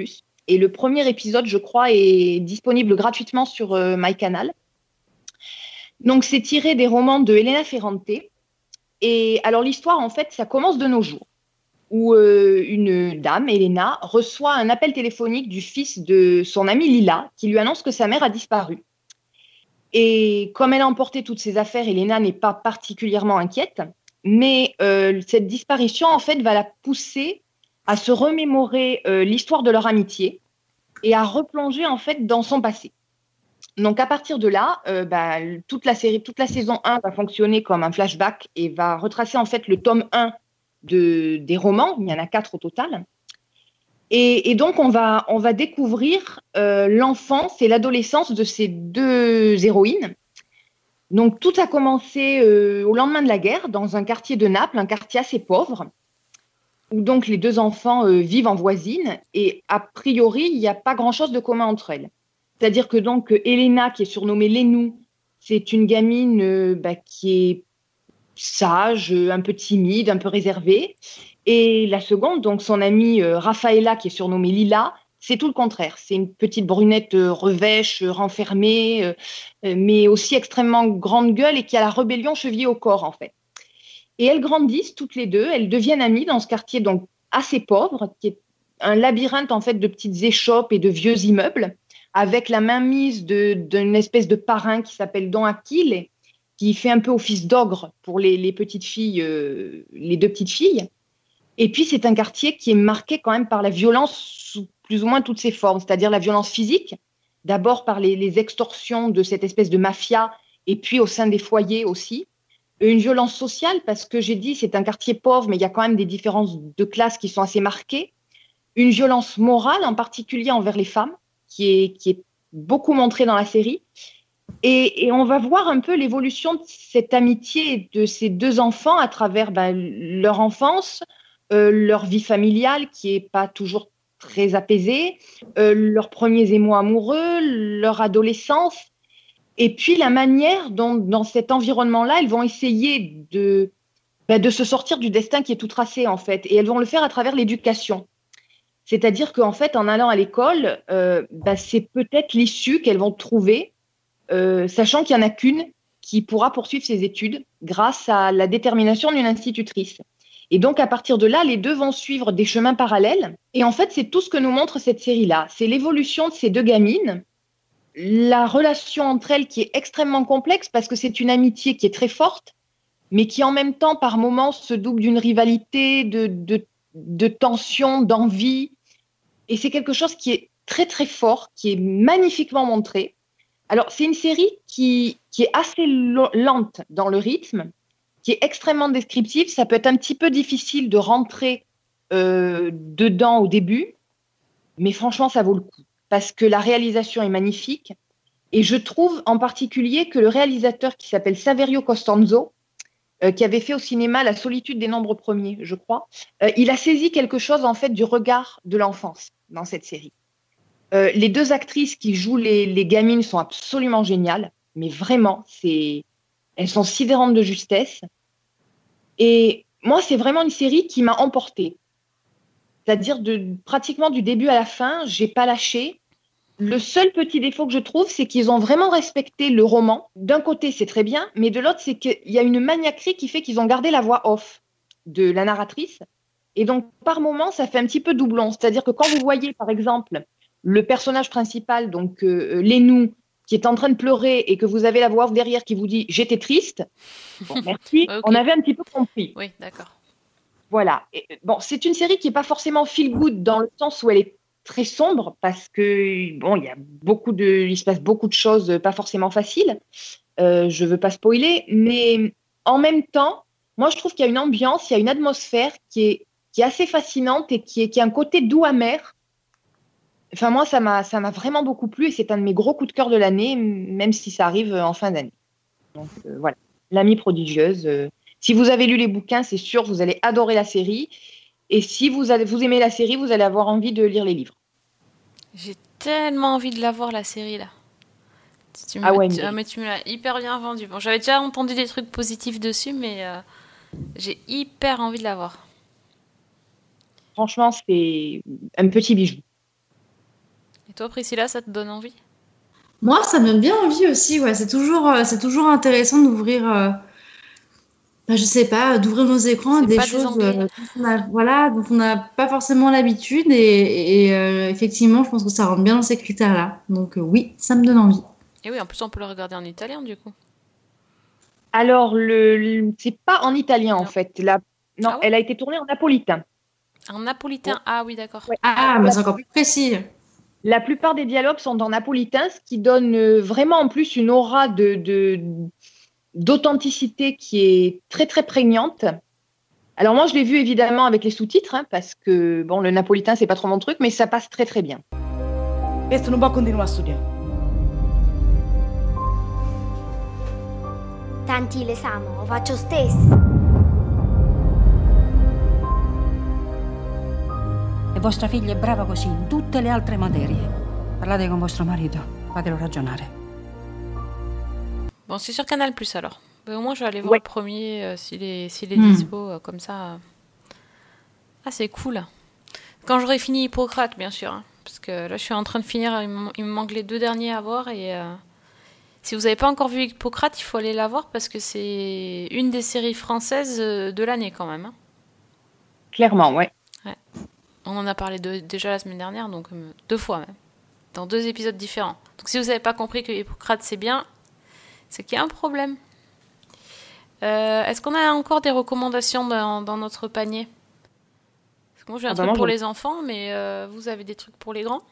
Et le premier épisode, je crois, est disponible gratuitement sur euh, MyCanal. Donc, c'est tiré des romans de Elena Ferrante. Et alors, l'histoire, en fait, ça commence de nos jours où euh, une dame, Elena, reçoit un appel téléphonique du fils de son amie Lila, qui lui annonce que sa mère a disparu. Et comme elle a emporté toutes ses affaires, Elena n'est pas particulièrement inquiète, mais euh, cette disparition, en fait, va la pousser à se remémorer euh, l'histoire de leur amitié et à replonger, en fait, dans son passé. Donc, à partir de là, euh, bah, toute la saison 1 va fonctionner comme un flashback et va retracer, en fait, le tome 1 de, des romans, il y en a quatre au total. Et, donc, on va, découvrir euh, l'enfance et l'adolescence de ces deux héroïnes. Donc, tout a commencé euh, au lendemain de la guerre, dans un quartier de Naples, un quartier assez pauvre, où donc les deux enfants vivent en voisine. Et a priori, il n'y a pas grand-chose de commun entre elles. C'est-à-dire que donc, Elena, qui est surnommée Lénou, c'est une gamine euh, bah, qui est sage, euh, un peu timide, un peu réservée. Et la seconde, donc son amie euh, Raffaella, qui est surnommée Lila, c'est tout le contraire. C'est une petite brunette euh, revêche, euh, renfermée, euh, euh, mais aussi extrêmement grande gueule et qui a la rébellion chevillée au corps, en fait. Et elles grandissent toutes les deux, elles deviennent amies dans ce quartier donc assez pauvre, qui est un labyrinthe en fait de petites échoppes et de vieux immeubles, avec la mainmise d'une espèce de parrain qui s'appelle Don Aquile, qui fait un peu office d'ogre pour les, les petites filles, euh, les deux petites filles. Et puis c'est un quartier qui est marqué quand même par la violence sous plus ou moins toutes ses formes, c'est-à-dire la violence physique, d'abord par les, les extorsions de cette espèce de mafia, et puis au sein des foyers aussi. Une violence sociale, parce que j'ai dit c'est un quartier pauvre, mais il y a quand même des différences de classe qui sont assez marquées. Une violence morale, en particulier envers les femmes, qui est, beaucoup montrée dans la série. Et, on va voir un peu l'évolution de cette amitié de ces deux enfants à travers ben, leur enfance, euh, leur vie familiale qui est pas toujours très apaisée, euh, leurs premiers émois amoureux, leur adolescence, et puis la manière dont dans cet environnement-là, elles vont essayer ben, de se sortir du destin qui est tout tracé en fait, et elles vont le faire à travers l'éducation. C'est-à-dire qu'en fait, en allant à l'école, euh, ben, c'est peut-être l'issue qu'elles vont trouver euh, sachant qu'il n'y en a qu'une qui pourra poursuivre ses études grâce à la détermination d'une institutrice. Et donc, à partir de là, les deux vont suivre des chemins parallèles. Et en fait, c'est tout ce que nous montre cette série-là. C'est l'évolution de ces deux gamines, la relation entre elles qui est extrêmement complexe parce que c'est une amitié qui est très forte, mais qui en même temps, par moments, se double d'une rivalité, de tension, d'envie. Et c'est quelque chose qui est très, très fort, qui est magnifiquement montré. Alors, c'est une série qui, qui est assez lente dans le rythme, qui est extrêmement descriptive. Ça peut être un petit peu difficile de rentrer euh, dedans au début, mais franchement, ça vaut le coup parce que la réalisation est magnifique. Et je trouve en particulier que le réalisateur qui s'appelle Saverio Costanzo, qui avait fait au cinéma La solitude des nombres premiers, je crois, euh, il a saisi quelque chose en fait du regard de l'enfance dans cette série. Euh, les deux actrices qui jouent les, les gamines sont absolument géniales, mais vraiment, c'est, elles sont sidérantes de justesse. Et moi, c'est vraiment une série qui m'a emportée. C'est-à-dire de pratiquement du début à la fin, j'ai pas lâché. Le seul petit défaut que je trouve, c'est qu'ils ont vraiment respecté le roman. D'un côté, c'est très bien, mais de l'autre, c'est qu'il y a une maniaquerie qui fait qu'ils ont gardé la voix off de la narratrice. Et donc, par moment, ça fait un petit peu doublon. C'est-à-dire que quand vous voyez, par exemple, le personnage principal, donc euh, Lénou, qui est en train de pleurer et que vous avez la voix off derrière qui vous dit j'étais triste, <laughs> bon, merci, Ok. on avait un petit peu compris. Oui, d'accord. Voilà. Et, euh, bon, c'est une série qui n'est pas forcément feel good dans le sens où elle est très sombre parce que bon, il y a beaucoup de, il se passe beaucoup de choses pas forcément faciles. Euh, je veux pas spoiler, mais en même temps, moi je trouve qu'il y a une ambiance, il y a une atmosphère qui est qui est assez fascinante et qui est qui a un côté doux amer. Enfin moi ça m'a ça m'a vraiment beaucoup plu et c'est un de mes gros coups de cœur de l'année, même si ça arrive en fin d'année. Donc euh, voilà, l'amie prodigieuse. euh, si vous avez lu les bouquins, c'est sûr, vous allez adorer la série. Et si vous, avez, vous aimez la série, vous allez avoir envie de lire les livres. J'ai tellement envie de la voir la série là. Tu Ah ouais, tu- mais- ah, mais tu me l'as hyper bien vendu. Bon, j'avais déjà entendu des trucs positifs dessus, mais euh, j'ai hyper envie de la voir. Franchement, c'est un petit bijou. Et toi, Priscilla, ça te donne envie? Moi, ça me donne bien envie aussi. Ouais, c'est toujours, euh, c'est toujours intéressant d'ouvrir, euh, je sais pas, d'ouvrir nos écrans à des choses, euh, dont on a- voilà, dont on n'a pas forcément l'habitude. Et, et, euh, effectivement, je pense que ça rentre bien dans ces critères-là. Donc euh, oui, ça me donne envie. Et oui, en plus, on peut le regarder en italien du coup. Alors, le, le- c'est pas en italien en fait. La, non, Ah ouais elle a été tournée en napolitain. En napolitain Ah oui, d'accord. Ah, mais c'est encore plus précis. La plupart des dialogues sont en napolitain, ce qui donne vraiment en plus une aura de, de- d'authenticité qui est très très prégnante. Alors moi, je l'ai vu évidemment avec les sous-titres, hein, parce que bon, le napolitain c'est pas trop mon truc, mais ça passe très très bien. Questo non può continuare a studiare. Tanti l'esame, lo faccio stesso. E vostra figlia è brava così in tutte le altre materie. Parlate con vostro marito, fatelo ragionare. Bon, c'est sur Canal Plus alors. Ben, au moins, je vais aller voir Ouais. le premier euh, s'il est, s'il est Hmm. dispo euh, comme ça. Ah, c'est cool. Quand j'aurai fini Hippocrate, bien sûr. hein, parce que là, je suis en train de finir. Il me, il me manque les deux derniers à voir. Et euh, si vous n'avez pas encore vu Hippocrate, il faut aller la voir parce que c'est une des séries françaises de l'année quand même. hein. Clairement, ouais. On en a parlé de- déjà la semaine dernière, donc deux fois même. Dans deux épisodes différents. Donc si vous n'avez pas compris que Hippocrate c'est bien, c'est qu'il y a un problème. Euh, Est-ce qu'on a encore des recommandations dans, dans notre panier? Parce que moi j'ai un Ah bah truc pour les enfants, mais euh, vous avez des trucs pour les grands?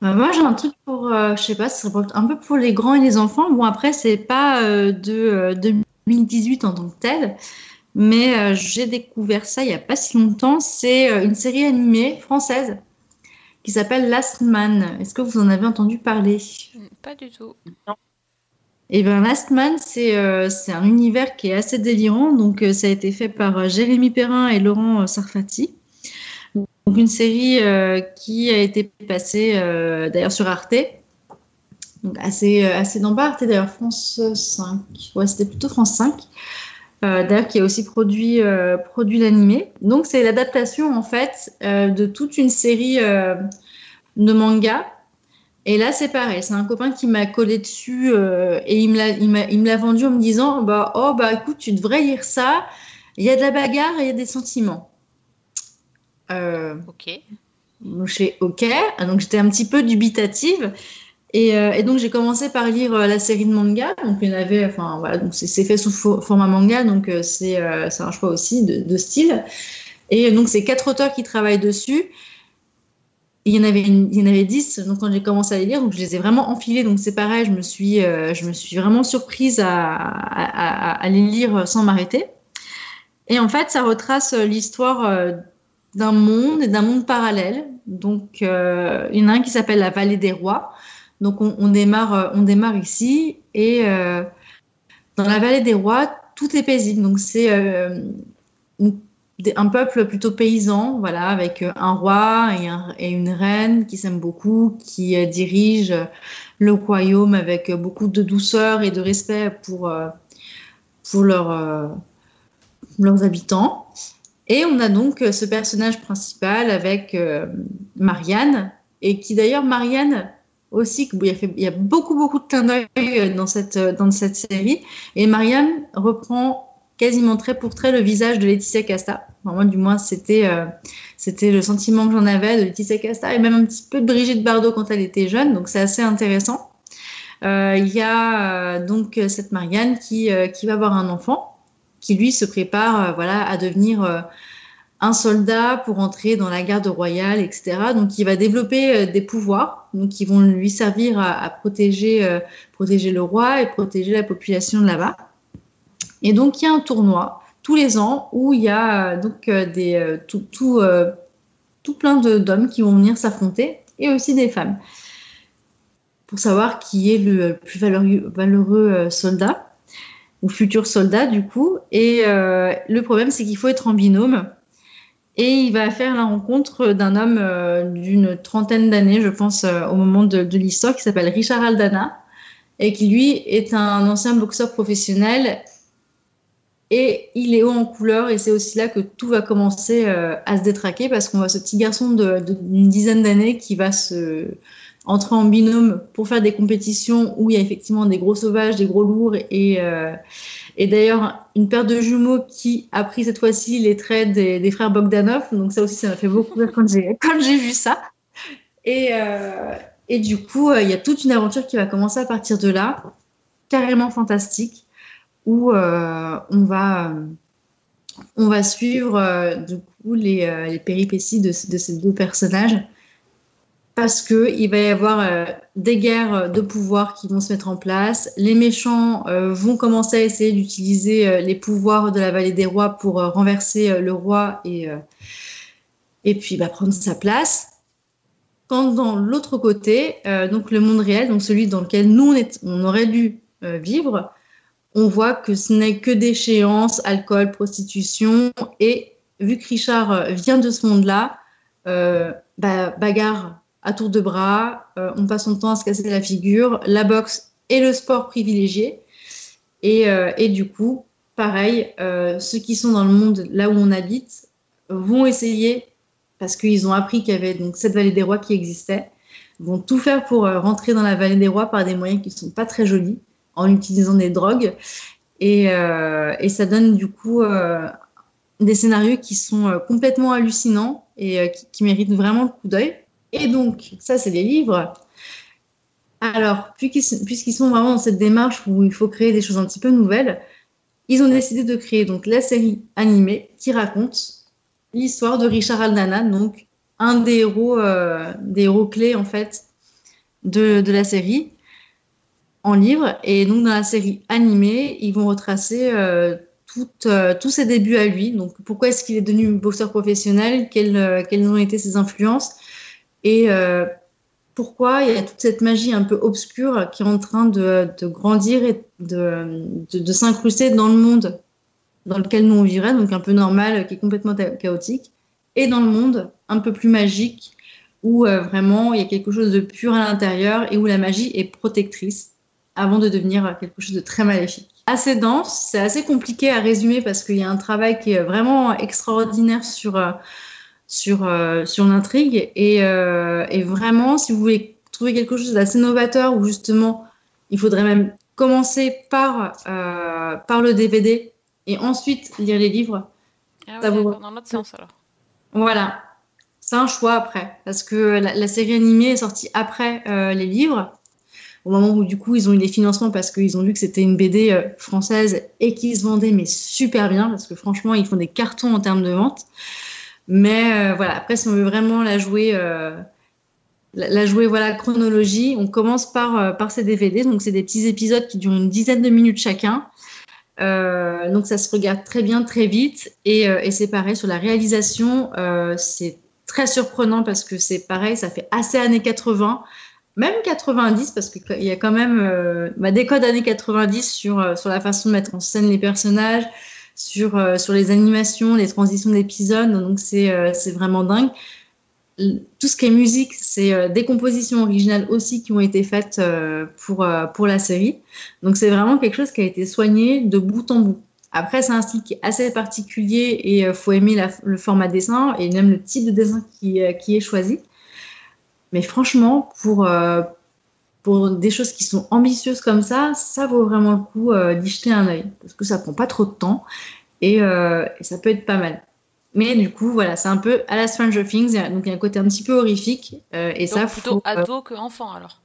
Bah, moi, j'ai un truc pour, euh, je sais pas, ce serait un peu pour les grands et les enfants. Bon, après, c'est pas euh, de euh, 2018 en tant que tel, mais euh, j'ai découvert ça il y a pas si longtemps. C'est euh, une série animée française qui s'appelle Last Man. Est-ce que vous en avez entendu parler? Pas du tout. Et ben Last Man, c'est euh, c'est un univers qui est assez délirant. Donc, euh, ça a été fait par euh, Jérémy Perrin et Laurent Sarfati. Donc, une série qui a été passée d'ailleurs sur Arte. Donc, assez, assez dans Arte d'ailleurs, France 5. Ouais, c'était plutôt France 5. Euh, d'ailleurs, qui a aussi produit, produit l'animé. Donc, c'est l'adaptation en fait de toute une série de mangas et là, c'est pareil, c'est un copain qui m'a collé dessus euh, et il me l'a, vendu en me disant bah, Oh, bah écoute, tu devrais lire ça. Il y a de la bagarre et il y a des sentiments. Euh, Ok. donc, j'ai OK. Donc, j'étais un petit peu dubitative. Et, euh, et donc, j'ai commencé par lire la série de manga. Donc, il y en avait, enfin, voilà, donc c'est, fait sous fo- format manga. Donc, c'est, c'est un choix aussi de, de style. Et donc, c'est quatre auteurs qui travaillent dessus. Il y en avait il y en avait 10 donc quand j'ai commencé à les lire donc je les ai vraiment enfilés. Donc c'est pareil je me suis euh, je me suis vraiment surprise à, les lire sans m'arrêter. Et en fait ça retrace l'histoire euh, d'un monde et d'un monde parallèle. Donc euh, il y en a un qui s'appelle la vallée des rois. Donc on, démarre euh, on démarre ici et dans la vallée des rois tout est paisible. Donc c'est une un peuple plutôt paysan, voilà, avec euh, un roi et, un- et une reine qui s'aiment beaucoup, qui euh, dirigent euh, le royaume avec euh, beaucoup de douceur et de respect pour, pour leurs, habitants. Et on a donc ce personnage principal avec Marianne, et qui d'ailleurs, Marianne aussi, il y, a il y a beaucoup, beaucoup de clins d'œil dans cette, dans cette série. Et Marianne reprend quasiment trait pour trait le visage de Laetitia Casta. Enfin, moi, du moins, c'était euh, c'était le sentiment que j'en avais de Laetitia Casta et même un petit peu de Brigitte Bardot quand elle était jeune. Donc, c'est assez intéressant. Euh, Il y a euh, donc cette Marianne qui, euh, qui va avoir un enfant qui, lui, se prépare euh, voilà, à devenir un soldat pour entrer dans la garde royale, etc. Donc, il va développer des pouvoirs donc, qui vont lui servir à, à protéger, protéger le roi et protéger la population de là-bas. Et donc, il y a un tournoi tous les ans où il y a euh, donc euh, des, euh, tout, tout, tout plein d'hommes qui vont venir s'affronter et aussi des femmes pour savoir qui est le plus valeureux, soldat ou futur soldat du coup. Et le problème, c'est qu'il faut être en binôme. Et il va faire la rencontre d'un homme d'une trentaine d'années, je pense, au moment de l'histoire, qui s'appelle Richard Aldana, et qui lui est un ancien boxeur professionnel et il est haut en couleur et c'est aussi là que tout va commencer euh, à se détraquer parce qu'on voit ce petit garçon d'une dizaine d'années qui va se entrer en binôme pour faire des compétitions où il y a effectivement des gros sauvages, des gros lourds et, euh, d'ailleurs une paire de jumeaux qui a pris cette fois-ci les traits des, frères Bogdanov. Donc ça aussi ça m'a fait beaucoup rire quand j'ai <laughs> vu ça. Et, euh, du coup il y a toute une aventure qui va commencer à partir de là, carrément fantastique où euh, on va euh, on va suivre euh, du coup les, les péripéties de, de ces deux personnages parce que il va y avoir des guerres de pouvoir qui vont se mettre en place. Les méchants vont commencer à essayer d'utiliser les pouvoirs de la vallée des rois pour renverser le roi et et puis bah, prendre sa place. Quand dans l'autre côté, donc le monde réel, donc celui dans lequel nous on, est- on aurait dû vivre, on voit que ce n'est que déchéance, alcool, prostitution. Et vu que Richard euh, vient de ce monde-là, euh, bah, bagarre à tour de bras, euh, on passe son temps à se casser la figure, la boxe et le sport privilégié. Et, et du coup, pareil, ceux qui sont dans le monde là où on habite vont essayer, parce qu'ils ont appris qu'il y avait donc cette vallée des rois qui existait, vont tout faire pour rentrer dans la vallée des rois par des moyens qui ne sont pas très jolis en utilisant des drogues. Et, euh, ça donne du coup euh, des scénarios qui sont euh, complètement hallucinants et qui, méritent vraiment le coup d'œil. Et donc, ça, c'est des livres. Alors, puisqu'ils sont vraiment dans cette démarche où il faut créer des choses un petit peu nouvelles, ils ont décidé de créer donc la série animée qui raconte l'histoire de Richard Aldana, donc un des héros, des héros clés en fait de la série en livre. Et donc dans la série animée, ils vont retracer euh, toutes, euh, tous ses débuts à lui. Donc pourquoi est-ce qu'il est devenu boxeur professionnel? Quelles, euh, quelles ont été ses influences? Et euh, pourquoi il y a toute cette magie un peu obscure qui est en train de, de grandir et de, de, s'incruster dans le monde dans lequel nous on vivrait, donc un peu normal, qui est complètement chaotique, et dans le monde un peu plus magique, où vraiment il y a quelque chose de pur à l'intérieur et où la magie est protectrice avant de devenir quelque chose de très maléfique. Assez dense, c'est assez compliqué à résumer parce qu'il y a un travail qui est vraiment extraordinaire sur, euh, sur, euh, sur l'intrigue. Et, euh, et vraiment, si vous voulez trouver quelque chose d'assez novateur, où justement il faudrait même commencer par, euh, par le DVD et ensuite lire les livres, Ah Ça ouais, d'accord, dans l'autre sens alors. voilà. C'est un choix après, parce que la, la série animée est sortie après euh, les livres, au moment où du coup ils ont eu des financements parce qu'ils ont vu que c'était une BD euh, française et qu'ils se vendaient mais super bien, parce que franchement ils font des cartons en termes de vente. Mais euh, voilà, après si on veut vraiment la jouer, euh, la, jouer voilà chronologie. On commence par euh, par ces DVD. Donc c'est des petits épisodes qui durent une dizaine de minutes chacun. Donc ça se regarde très bien, très vite. Et, c'est pareil sur la réalisation, c'est très surprenant parce que c'est pareil, ça fait assez années 80, même 90 parce qu'il y a quand même euh, bah, des codes années 90 sur euh, sur la façon de mettre en scène les personnages, sur euh, sur les animations, les transitions d'épisodes. Donc c'est euh, vraiment dingue. Tout ce qui est musique, c'est euh, des compositions originales aussi qui ont été faites pour pour la série. Donc c'est vraiment quelque chose qui a été soigné de bout en bout. Après, c'est un style qui est assez particulier et il faut aimer le format dessin et même le type de dessin qui, qui est choisi. Mais franchement, pour, euh, pour des choses qui sont ambitieuses comme ça, ça vaut vraiment le coup euh, d'y jeter un œil parce que ça prend pas trop de temps et, euh, et ça peut être pas mal. Mais du coup, voilà, c'est un peu à la Stranger Things, donc il y a un côté un petit peu horrifique et Donc ça plutôt faut, ado que enfant alors.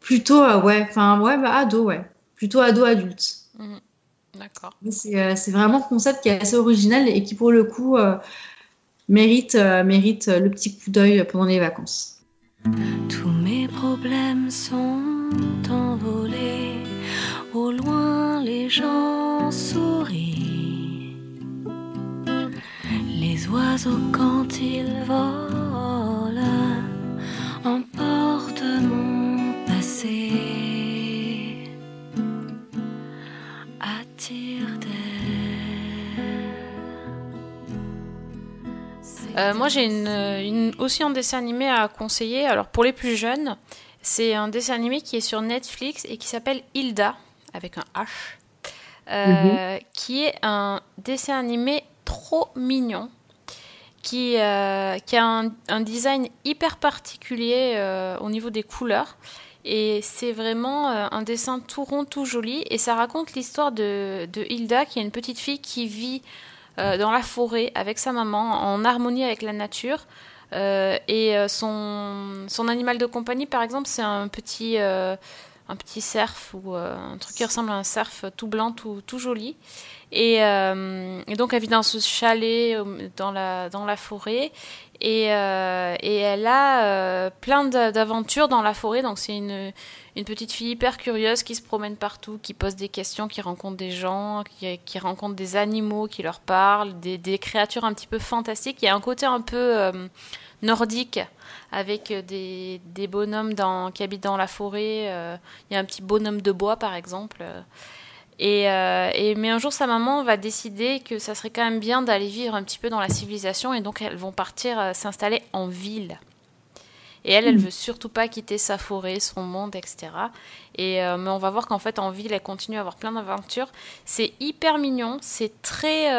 plutôt ouais, enfin ouais, bah, ado ouais, plutôt ado adulte. Mhm. D'accord. C'est vraiment un concept qui est assez original et qui, pour le coup, mérite, mérite le petit coup d'œil pendant les vacances. Tous mes problèmes sont envolés. Au loin, les gens sourient. Les oiseaux, quand ils volent, emportent mon passé. Euh, moi, j'ai une, une- aussi un dessin animé à conseiller. Alors, pour les plus jeunes, c'est un dessin animé qui est sur Netflix et qui s'appelle Hilda, avec un H, euh, qui est un dessin animé trop mignon, qui, euh, qui a un, un design hyper particulier euh, au niveau des couleurs. Et c'est vraiment euh, un dessin tout rond, tout joli. Et ça raconte l'histoire de, de Hilda, qui est une petite fille qui vit euh, dans la forêt avec sa maman, en harmonie avec la nature. Euh, et euh, son, animal de compagnie, par exemple, c'est un petit, un petit cerf ou un truc qui ressemble à un cerf tout blanc, tout, tout joli. Et, donc, elle vit dans ce chalet dans la, dans la forêt. Et, euh, et elle a euh, plein d'a- d'aventures dans la forêt. Donc, c'est une, petite fille hyper curieuse qui se promène partout, qui pose des questions, qui rencontre des gens, qui, rencontre des animaux qui leur parlent, des, créatures un petit peu fantastiques. Il y a un côté un peu euh, nordique avec des, bonhommes qui habitent dans la forêt. il y a un petit bonhomme de bois, par exemple. Euh, et, euh, et- mais un jour, sa maman va décider que ça serait quand même bien d'aller vivre un petit peu dans la civilisation, et donc elles vont partir euh, s'installer en ville. Et elle, elle veut surtout pas quitter sa forêt, son monde, etc. Et euh, mais on va voir qu'en fait, en ville, elle continue à avoir plein d'aventures. C'est hyper mignon, c'est très.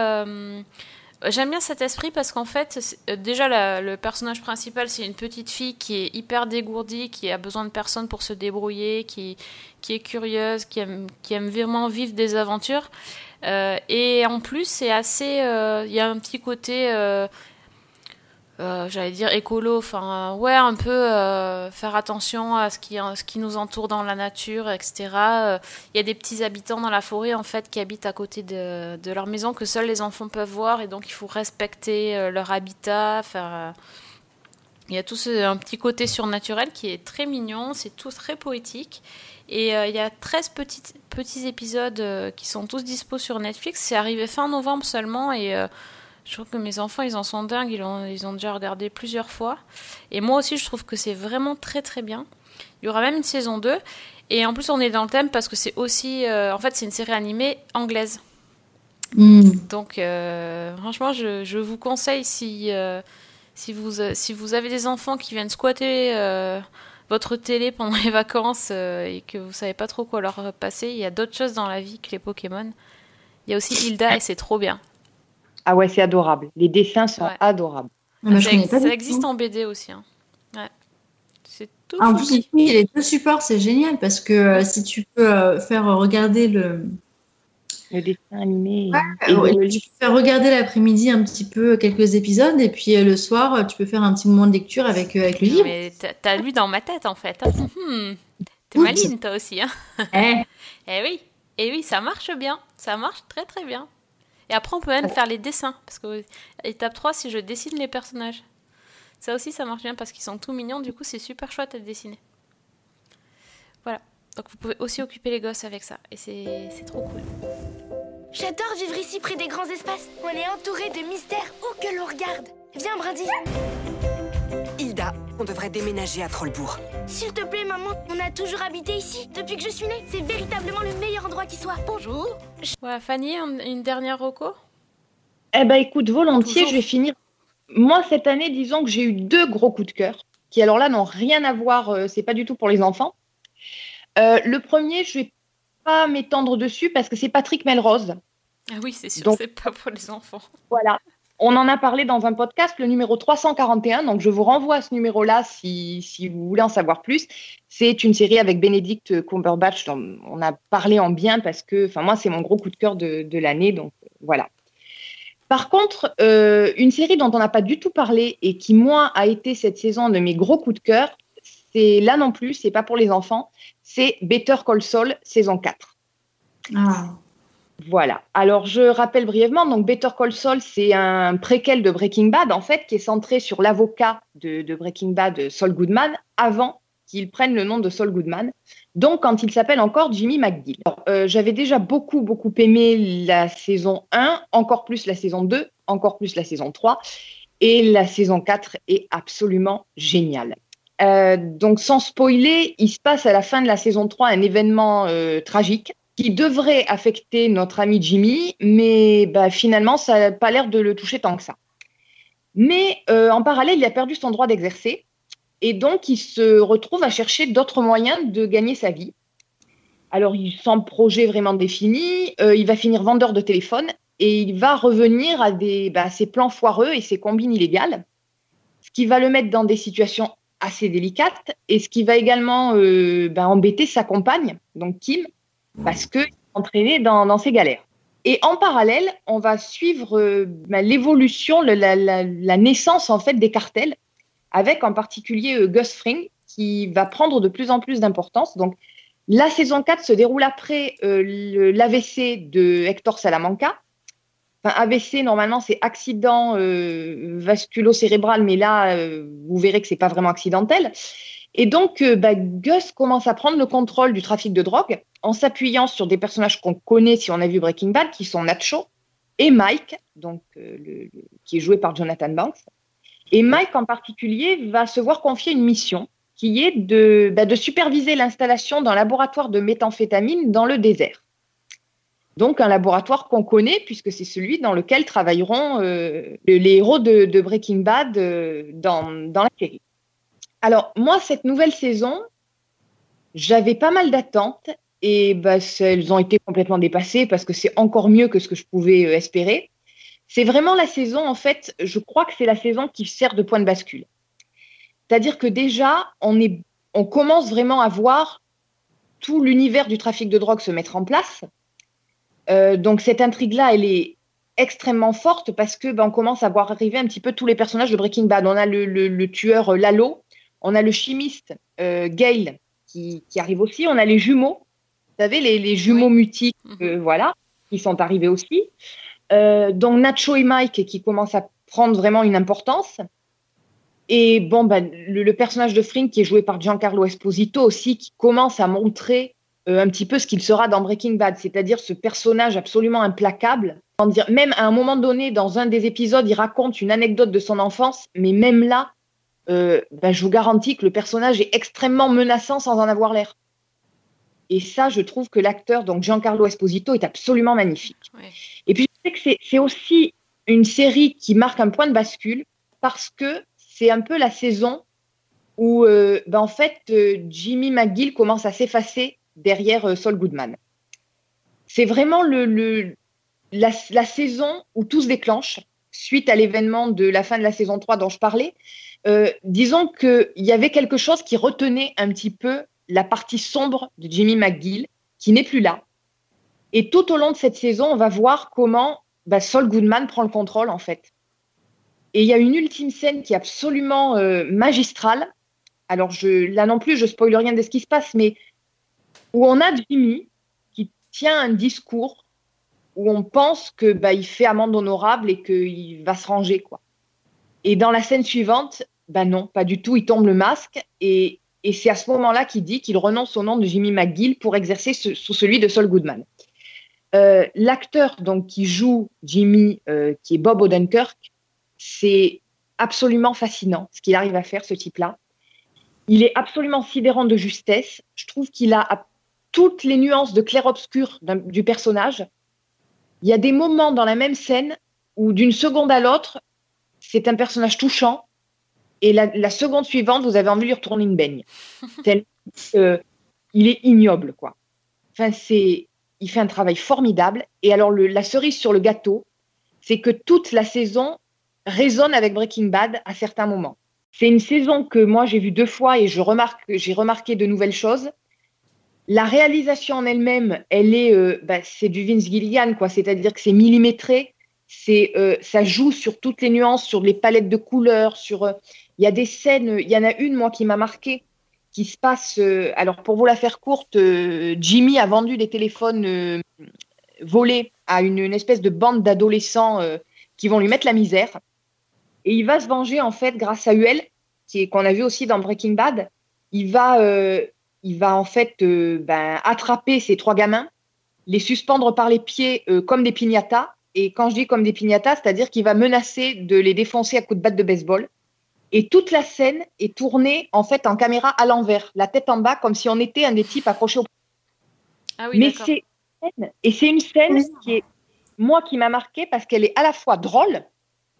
J'aime bien cet esprit parce qu'en fait, euh, déjà, la- le personnage principal, c'est une petite fille qui est hyper dégourdie, qui a besoin de personne pour se débrouiller, qui, qui est curieuse, qui aime, qui aime vraiment vivre des aventures. Euh, et en plus, c'est assez. euh, Il y a un petit côté. Euh, j'allais dire écolo, enfin ouais, un peu euh, faire attention à ce qui, ce qui nous entoure dans la nature, etc. Euh, Il y a des petits habitants dans la forêt en fait qui habitent à côté de, leur maison que seuls les enfants peuvent voir et donc il faut respecter leur habitat, il y a tout ce, un petit côté surnaturel qui est très mignon, c'est tout très poétique. Et il y a 13 petits, petits épisodes qui sont tous dispo sur Netflix. C'est arrivé fin novembre seulement et je trouve que mes enfants, ils en sont dingues. Ils ont, ils ont déjà regardé plusieurs fois. Et moi aussi, je trouve que c'est vraiment très très bien. Il y aura même une saison 2. Et en plus, on est dans le thème parce que c'est aussi... euh, en fait, c'est une série animée anglaise. Donc, euh, franchement, je, je vous conseille si, euh, si, vous, si vous avez des enfants qui viennent squatter votre télé pendant les vacances et que vous savez pas trop quoi leur passer, il y a d'autres choses dans la vie que les Pokémon. Il y a aussi Hilda et c'est trop bien. Ah ouais, c'est adorable. Les dessins sont Ouais. adorables. Ah bah, ça ex- existe en BD aussi. hein. Ouais. C'est tout Ah, en plus, oui, les deux supports, c'est génial parce que euh, si tu peux euh, faire regarder le. Le dessin animé. Ouais, ouais, tu peux faire regarder l'après-midi un petit peu quelques épisodes et puis euh, le soir, tu peux faire un petit moment de lecture avec, euh, avec le livre. Mais t'as- lu dans ma tête en fait. hein. Hum, T'es maline toi aussi. Hein. Eh. <laughs> Eh oui, et oui, ça marche bien. Ça marche très très bien. Et après, on peut même faire les dessins. Parce que étape 3, si je dessine les personnages. Ça aussi, ça marche bien parce qu'ils sont tout mignons. Du coup, c'est super chouette à dessiner. Voilà. Donc, vous pouvez aussi occuper les gosses avec ça. Et c'est c'est trop cool. J'adore vivre ici près des grands espaces. On est entouré de mystères où que l'on regarde. Viens, Brindille. Hilda, on devrait déménager à Trollbourg. S'il te plaît, maman, on a toujours habité ici depuis que je suis née. C'est véritablement le meilleur endroit qui soit. Bonjour. Voilà, Fanny, un- une dernière reco? Eh ben écoute, volontiers, je vais finir. Moi, cette année, disons que j'ai eu deux gros coups de cœur, qui alors là n'ont rien à voir, euh, c'est pas du tout pour les enfants. Euh, le premier, je vais pas m'étendre dessus parce que c'est Patrick Melrose. Ah oui, c'est sûr, Donc- c'est pas pour les enfants. Voilà. On en a parlé dans un podcast, le numéro 341. Donc, je vous renvoie à ce numéro-là si, si vous voulez en savoir plus. C'est une série avec Benedict Cumberbatch. dont on a parlé en bien parce que, moi, c'est mon gros coup de cœur de, l'année. Donc, voilà. Par contre, euh, une série dont on n'a pas du tout parlé et qui, moi, a été cette saison de mes gros coups de cœur, c'est là non plus, c'est pas pour les enfants, c'est Better Call Saul, saison 4. Ah. Voilà. Alors, je rappelle brièvement, donc Better Call Saul, c'est un préquel de Breaking Bad, en fait, qui est centré sur l'avocat de, Breaking Bad, Saul Goodman, avant qu'il prenne le nom de Saul Goodman, donc quand il s'appelle encore Jimmy McGill. Euh, J'avais déjà beaucoup, beaucoup aimé la saison 1, encore plus la saison 2, encore plus la saison 3, et la saison 4 est absolument géniale. Euh, donc, sans spoiler, il se passe à la fin de la saison 3 un événement euh, tragique qui devrait affecter notre ami Jimmy, mais bah, finalement, ça n'a pas l'air de le toucher tant que ça. Mais euh, en parallèle, il a perdu son droit d'exercer, et donc il se retrouve à chercher d'autres moyens de gagner sa vie. Alors, il sans projet vraiment défini, euh, il va finir vendeur de téléphone, et il va revenir à, des, bah, ses plans foireux et ses combines illégales, ce qui va le mettre dans des situations assez délicates, et ce qui va également euh, bah, embêter sa compagne, donc Kim, parce qu'il est entraîné dans, dans ses galères. Et en parallèle, on va suivre euh, bah, l'évolution, la, la- la naissance en fait des cartels, avec en particulier euh, Gus Fring, qui va prendre de plus en plus d'importance. Donc, la saison 4 se déroule après euh, l'AVC de Hector Salamanca. Enfin, AVC, normalement, c'est accident vasculo-cérébral, mais là, vous verrez que c'est pas vraiment accidentel. Et donc, bah, Gus commence à prendre le contrôle du trafic de drogue en s'appuyant sur des personnages qu'on connaît si on a vu Breaking Bad, qui sont Nacho et Mike, donc, euh, qui est joué par Jonathan Banks. Et Mike en particulier va se voir confier une mission qui est de, bah, de superviser l'installation d'un laboratoire de méthamphétamine dans le désert. Donc un laboratoire qu'on connaît puisque c'est celui dans lequel travailleront euh, les héros de, de Breaking Bad euh, dans, dans la série. Alors moi, cette nouvelle saison, j'avais pas mal d'attentes et bah, elles ont été complètement dépassées parce que c'est encore mieux que ce que je pouvais euh, espérer. C'est vraiment la saison, en fait, je crois que c'est la saison qui sert de point de bascule. C'est-à-dire que déjà, on, est, on commence vraiment à voir tout l'univers du trafic de drogue se mettre en place. Euh, donc cette intrigue-là, elle est extrêmement forte parce que ben, on commence à voir arriver un petit peu tous les personnages de Breaking Bad. On a le, le- tueur euh, Lalo, on a le chimiste euh, Gale qui, qui arrive aussi, on a les jumeaux, vous savez, les, les jumeaux mutiques, euh, voilà, qui sont arrivés aussi. Euh, donc Nacho et Mike qui commencent à prendre vraiment une importance. Et bon, ben, le, le personnage de Frink qui est joué par Giancarlo Esposito aussi, qui commence à montrer euh, un petit peu ce qu'il sera dans Breaking Bad, c'est-à-dire ce personnage absolument implacable. Même à un moment donné, dans un des épisodes, il raconte une anecdote de son enfance, mais même là, euh, ben, je vous garantis que le personnage est extrêmement menaçant sans en avoir l'air. Et ça, je trouve que l'acteur, donc Giancarlo Esposito, est absolument magnifique. Et puis, je sais que c'est- aussi une série qui marque un point de bascule parce que c'est un peu la saison où, euh, ben, en fait, euh, Jimmy McGill commence à s'effacer derrière euh, Saul Goodman. C'est vraiment le, le- la, la saison où tout se déclenche suite à l'événement de la fin de la saison 3 dont je parlais. Disons qu'il y avait quelque chose qui retenait un petit peu la partie sombre de Jimmy McGill, qui n'est plus là. Et tout au long de cette saison, on va voir comment bah, Saul Goodman prend le contrôle, en fait. Et il y a une ultime scène qui est absolument euh, magistrale. Alors, je, là non plus, je spoil rien de ce qui se passe, mais où on a Jimmy qui tient un discours où on pense que bah, il fait amende honorable et qu'il va se ranger, quoi. Et dans la scène suivante, Ben non, pas du tout. Il tombe le masque et, et c'est à ce moment-là qu'il dit qu'il renonce au nom de Jimmy McGill pour exercer ce- sous celui de Saul Goodman. Euh, L'acteur qui joue Jimmy, euh, qui est Bob Odenkirk, c'est absolument fascinant ce qu'il arrive à faire, ce type-là. Il est absolument sidérant de justesse. Je trouve qu'il a toutes les nuances de clair-obscur du personnage. Il y a des moments dans la même scène où d'une seconde à l'autre, c'est un personnage touchant. Et la, la seconde suivante, vous avez envie de lui retourner une baigne. <laughs> Tellement que il est ignoble, quoi. Enfin, c'est, il fait un travail formidable. Et alors, le- la cerise sur le gâteau, c'est que toute la saison résonne avec Breaking Bad à certains moments. C'est une saison que moi j'ai vue deux fois et je remarque, j'ai remarqué de nouvelles choses. La réalisation en elle-même, elle est, euh, bah, c'est du Vince Gilligan, quoi. C'est-à-dire que c'est millimétré, c'est, euh, ça joue sur toutes les nuances, sur les palettes de couleurs, sur. euh, Il y a des scènes, il y en a une moi qui m'a marqué, qui se passe. euh, alors pour vous la faire courte, Jimmy a vendu des téléphones volés à une, espèce de bande d'adolescents qui vont lui mettre la misère. Et il va se venger en fait grâce à Huel, qui qu'on a vu aussi dans Breaking Bad. Il va, il va en fait ben, attraper ces trois gamins, les suspendre par les pieds comme des piñatas. Et quand je dis comme des piñatas, c'est-à-dire qu'il va menacer de les défoncer à coups de batte de baseball. Et toute la scène est tournée en fait en caméra à l'envers, la tête en bas, comme si on était un des types accrochés au. Ah oui, Mais c'est et c'est une scène qui est moi qui m'a marqué parce qu'elle est à la fois drôle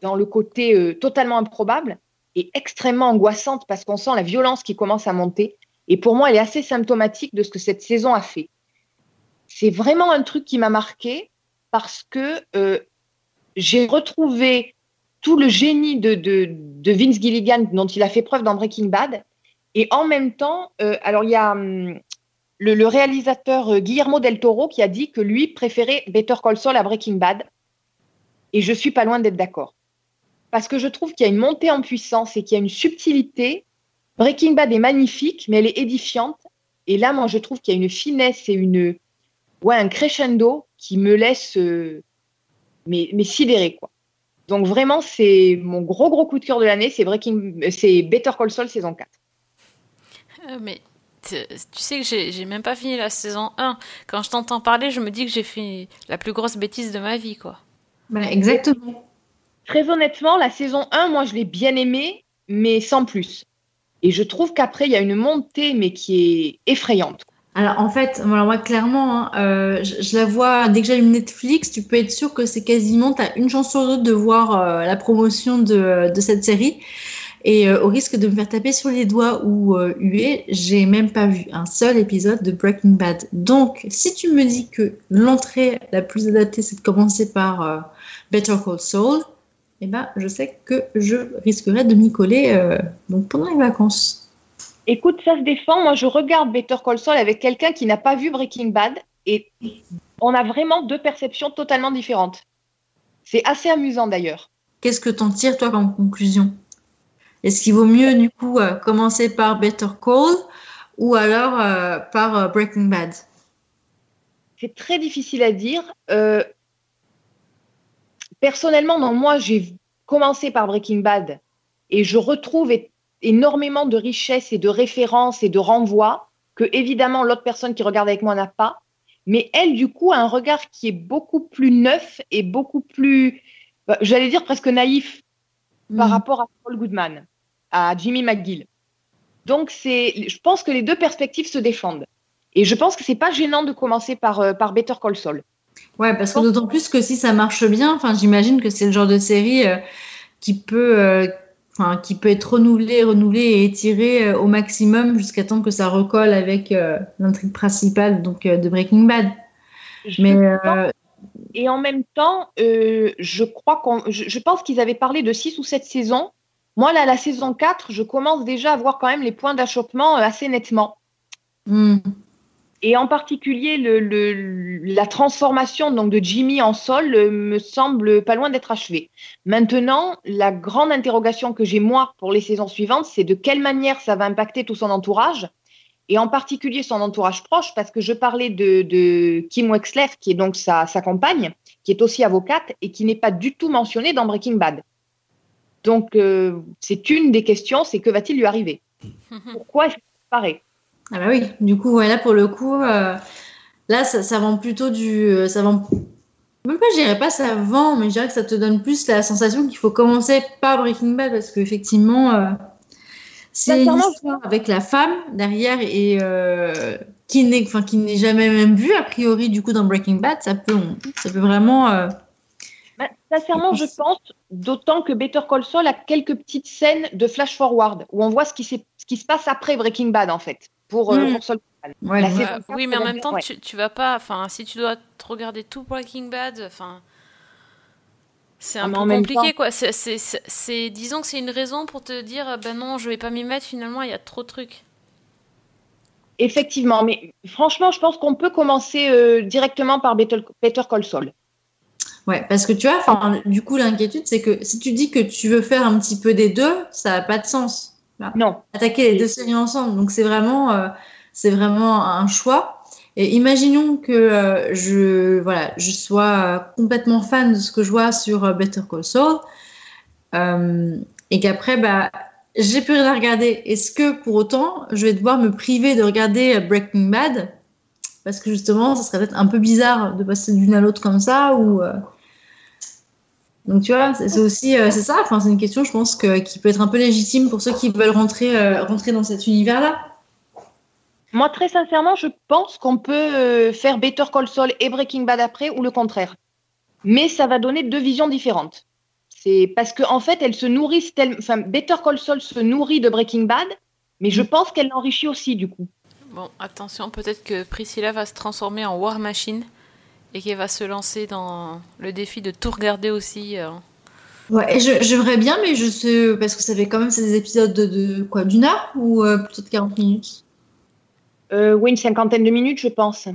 dans le côté euh, totalement improbable et extrêmement angoissante parce qu'on sent la violence qui commence à monter. Et pour moi, elle est assez symptomatique de ce que cette saison a fait. C'est vraiment un truc qui m'a marqué parce que euh, j'ai retrouvé tout le génie de, de, Vince Gilligan dont il a fait preuve dans Breaking Bad. Et en même temps, euh, alors il y a hum, le, le réalisateur euh, Guillermo del Toro qui a dit que lui préférait Better Call Saul à Breaking Bad. Et je suis pas loin d'être d'accord. Parce que je trouve qu'il y a une montée en puissance et qu'il y a une subtilité. Breaking Bad est magnifique, mais elle est édifiante. Et là, moi, je trouve qu'il y a une finesse et une, ouais, un crescendo qui me laisse euh, mais, mais sidéré, quoi. Donc vraiment, c'est mon gros gros coup de cœur de l'année, c'est Breaking, c'est Better Call Saul saison 4. Euh, mais tu sais que j'ai j'ai même pas fini la saison 1. Quand je t'entends parler, je me dis que j'ai fait la plus grosse bêtise de ma vie, quoi. Bah, exactement. Très honnêtement, la saison 1, moi, je l'ai bien aimée, mais sans plus. Et je trouve qu'après, il y a une montée, mais qui est effrayante. Alors en fait, moi clairement, hein, euh, je, la vois dès que j'allume Netflix, tu peux être sûr que c'est quasiment, tu as une chance sur deux de voir euh, la promotion de, cette série. Et euh, au risque de me faire taper sur les doigts ou huer, j'ai même pas vu un seul épisode de Breaking Bad. Donc, si tu me dis que l'entrée la plus adaptée, c'est de commencer par Better Call Saul, eh ben, je sais que je risquerais de m'y coller pendant les vacances. Écoute, ça se défend. Moi, je regarde Better Call Saul avec quelqu'un qui n'a pas vu Breaking Bad et on a vraiment deux perceptions totalement différentes. C'est assez amusant d'ailleurs. Qu'est-ce que t'en tires, toi, comme conclusion? Est-ce qu'il vaut mieux, du coup, euh, commencer par Better Call ou alors euh, par euh, Breaking Bad? C'est très difficile à dire. Personnellement, non, moi, j'ai commencé par Breaking Bad et je retrouve é- énormément de richesses et de références et de renvois que, évidemment, l'autre personne qui regarde avec moi n'a pas. Mais elle, du coup, a un regard qui est beaucoup plus neuf et beaucoup plus, bah, j'allais dire presque naïf par rapport à Paul Goodman, à Jimmy McGill. Donc, c'est, je pense que les deux perspectives se défendent. Et je pense que c'est pas gênant de commencer par, euh, par Better Call Saul. Ouais, parce que d'autant plus que si ça marche bien, enfin, j'imagine que c'est le genre de série euh, qui peut, euh, enfin, qui peut être renouvelée, renouvelée et étirée euh, au maximum jusqu'à temps que ça recolle avec euh, l'intrigue principale, donc euh, de Breaking Bad. Mais euh, Et en même temps, je crois qu'on, je, je pense qu'ils avaient parlé de 6 ou 7 saisons. Moi, là, la saison 4, je commence déjà à voir quand même les points d'achoppement assez nettement. hmm, Et en particulier, le, le- la transformation donc, de Jimmy en Sol euh, me semble pas loin d'être achevée. Maintenant, la grande interrogation que j'ai moi pour les saisons suivantes, c'est de quelle manière ça va impacter tout son entourage, et en particulier son entourage proche, parce que je parlais de, de Kim Wexler, qui est donc sa, sa compagne, qui est aussi avocate et qui n'est pas du tout mentionnée dans Breaking Bad. Donc, euh, c'est une des questions, c'est que va-t-il lui arriver? <laughs> Pourquoi est-ce qu'il disparaît Ah bah oui, du coup, ouais, là pour le coup, euh, là ça, ça vend plutôt du, euh, ça vend. Même pas, je dirais pas ça vend, mais je dirais que ça te donne plus la sensation qu'il faut commencer par Breaking Bad parce qu'effectivement, euh, c'est une histoire avec la femme derrière et euh, qui n'est, enfin jamais même vue a priori du coup dans Breaking Bad, ça peut, ça peut vraiment. Ben, Sincèrement, je pense, d'autant que Better Call Saul a quelques petites scènes de flash forward où on voit ce qui, ce qui se passe après Breaking Bad, en fait, pour. Ouais, La saison Euh, quatre, oui, mais en même temps, ouais. tu, tu vas pas. Enfin, si tu dois te regarder tout Breaking Bad, enfin. C'est Ah, un mais peu compliqué, temps- quoi. C'est, disons que c'est une raison pour te dire, euh, ben non, je vais pas m'y mettre. Finalement, il y a trop de trucs. Effectivement, mais franchement, je pense qu'on peut commencer euh, directement par Better, Better Call Saul. Ouais, parce que tu vois, enfin, du coup, l'inquiétude, c'est que si tu dis que tu veux faire un petit peu des deux, ça n'a pas de sens. Voilà. Non. Attaquer les deux séries ensemble. Donc, c'est vraiment, euh, c'est vraiment un choix. Et imaginons que euh, je, voilà, je sois complètement fan de ce que je vois sur euh, Better Call Saul et qu'après, bah, j'ai plus rien à regarder. Est-ce que pour autant, je vais devoir me priver de regarder Breaking Bad? Parce que justement, ça serait peut-être un peu bizarre de passer d'une à l'autre comme ça ou euh, donc tu vois, c'est aussi euh, c'est ça. Enfin, c'est une question, je pense que qui peut être un peu légitime pour ceux qui veulent rentrer euh, rentrer dans cet univers-là. Moi, très sincèrement, je pense qu'on peut euh, faire Better Call Saul et Breaking Bad après, ou le contraire. Mais ça va donner deux visions différentes. C'est parce qu'en en fait, elles se nourrissent tellement. Enfin, Better Call Saul se nourrit de Breaking Bad, mais je pense qu'elle l'enrichit aussi, du coup. Bon, attention, peut-être que Priscilla va se transformer en War Machine et qu'elle va se lancer dans le défi de tout regarder aussi. euh. Ouais, j'aimerais bien, mais je sais parce que ça fait quand même c'est des épisodes de, de quoi d'une heure ou euh, plutôt de 40 minutes? Euh, oui, une cinquantaine de minutes, je pense.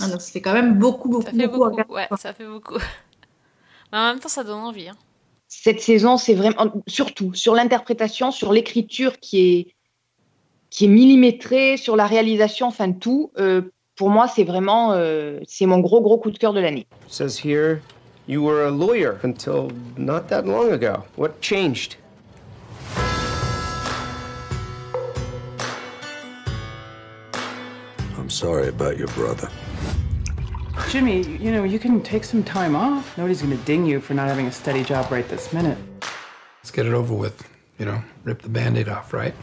Ah, donc ça fait quand même beaucoup beaucoup Ça fait beaucoup. ouais, ça fait beaucoup. <laughs> Mais en même temps, ça donne envie. hein. Cette saison, c'est vraiment. Surtout sur l'interprétation, sur l'écriture qui est, qui est millimétrée, sur la réalisation, enfin tout. euh, pour moi, c'est vraiment. euh, c'est mon gros, gros coup de cœur de l'année. says here you were a lawyer until not that long ago. What changed? I'm sorry about your brother. Jimmy, you know, you can take some time off. Nobody's gonna ding you for not having a steady job right this minute. Let's get it over with. You know, rip the band aid off, right?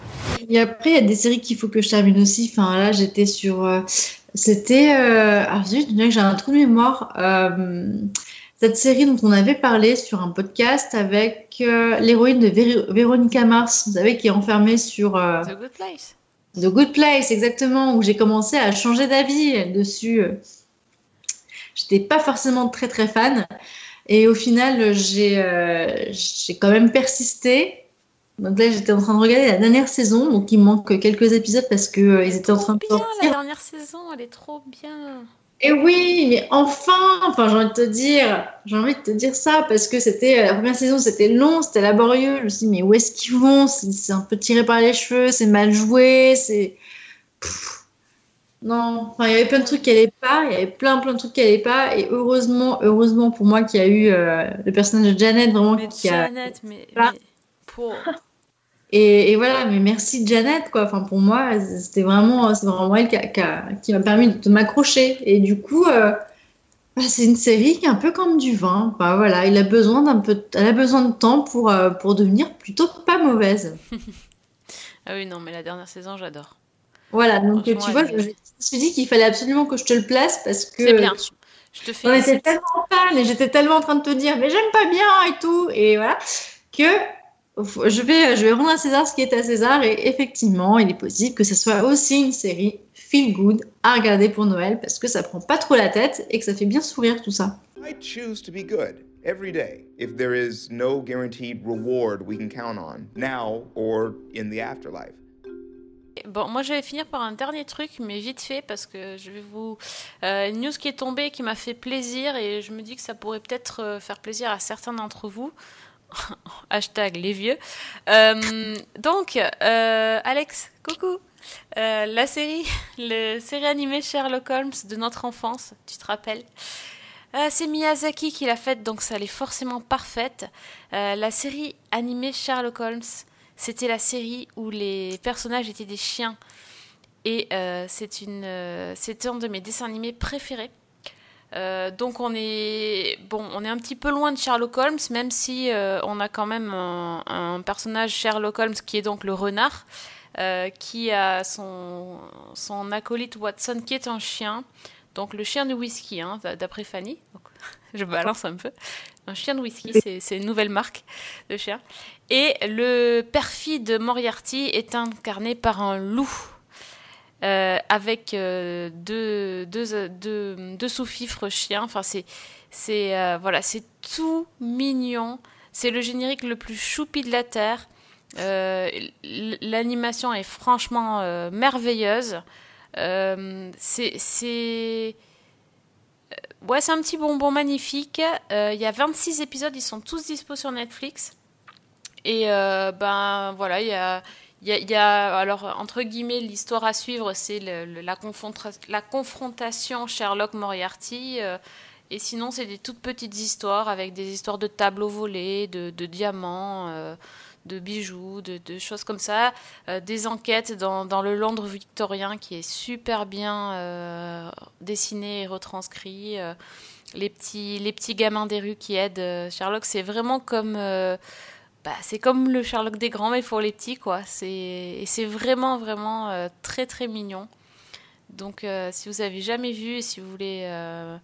Et après, il y a des séries qu'il faut que je termine aussi. Enfin, là, j'étais sur. euh, C'était. Euh... Alors, zut, j'ai un trou de mémoire. Euh, Cette série dont on avait parlé sur un podcast avec euh, l'héroïne de Véro- Véronica Mars, vous savez, qui est enfermée sur. euh, The Good Place. The Good Place, exactement, où j'ai commencé à changer d'avis dessus. J'étais pas forcément très très fan. Et au final, j'ai j'ai quand même persisté. Donc là, j'étais en train de regarder la dernière saison, donc il manque quelques épisodes parce que euh, ils étaient en train de Bien, la sortir. dernière saison, elle est trop bien. Et oui, mais enfin, enfin, j'ai envie de te dire, j'ai envie de te dire ça parce que c'était la première saison, c'était long, c'était laborieux. Je me suis dit, mais où est-ce qu'ils vont? C'est un peu tiré par les cheveux, c'est mal joué, c'est. Non, enfin, il y avait plein de trucs qui allaient pas, il y avait plein, plein de trucs qui allaient pas, et heureusement, heureusement pour moi qu'il y a eu euh, le personnage de Janet vraiment Mais qui a. Mais, mais pour... Et, et voilà, mais merci Janet, quoi. Enfin, pour moi, c'était vraiment, c'est vraiment elle qui, m'a permis de m'accrocher. Et du coup, euh, bah, c'est une série qui est un peu comme du vin. Enfin, voilà, il a besoin d'un peu, elle a besoin de temps pour, euh, pour devenir plutôt pas mauvaise. <laughs> Ah oui, non, mais la dernière saison, j'adore. Voilà, donc tu vois, je, me suis dit qu'il fallait absolument que je te le place parce que. C'est bien. Je te On était tellement fan et j'étais tellement en train de te dire, mais j'aime pas bien et tout. Et voilà, que je vais, je vais rendre à César ce qui est à César. Et effectivement, il est possible que ce soit aussi une série feel good à regarder pour Noël parce que ça prend pas trop la tête et que ça fait bien sourire tout ça. I choose to be good every day if there is no guaranteed reward we can count on now or in the afterlife. Bon, moi je vais finir par un dernier truc, mais vite fait, parce que je vais vous. Euh, une news qui est tombée qui m'a fait plaisir et je me dis que ça pourrait peut-être euh, faire plaisir à certains d'entre vous. <laughs> Hashtag les vieux. Euh, donc, euh, Alex, coucou. Euh, la série, <laughs> le série animée Sherlock Holmes de notre enfance, tu te rappelles c'est Miyazaki qui l'a faite, donc ça elle est forcément parfaite. La série animée Sherlock Holmes, c'était la série où les personnages étaient des chiens. Et c'est une, c'était un de mes dessins animés préférés. Euh, donc on est bon, on est un petit peu loin de Sherlock Holmes, même si euh, on a quand même un, un personnage Sherlock Holmes qui est donc le renard, euh, qui a son, son acolyte Watson qui est un chien, donc le chien de whisky, hein, d'après Fanny. Donc, <laughs> je balance un peu. Un chien de whisky, c'est une nouvelle marque de chien. Et le perfide Moriarty est incarné par un loup. Euh, avec euh, deux, sous-fifres chiens. Enfin, c'est, euh, voilà, c'est tout mignon. C'est le générique le plus choupi de la Terre. L'animation est franchement merveilleuse. C'est, Ouais, c'est un petit bonbon magnifique. Il y a 26 épisodes, ils sont tous dispo sur Netflix. Et ben voilà, il y a, il y, a, alors entre guillemets l'histoire à suivre, c'est la, confrontation Sherlock Moriarty. euh, et sinon, c'est des toutes petites histoires avec des histoires de tableaux volés, de, diamants, euh, de bijoux, de, choses comme ça. Euh, des enquêtes dans, le Londres victorien qui est super bien dessiné et retranscrit. les, petits, les petits gamins des rues qui aident Sherlock, c'est vraiment comme. Bah, c'est comme le Sherlock des grands, mais pour les petits, quoi. Et c'est vraiment, vraiment euh, très, très mignon. Donc, euh, si vous avez jamais vu et si vous voulez, euh,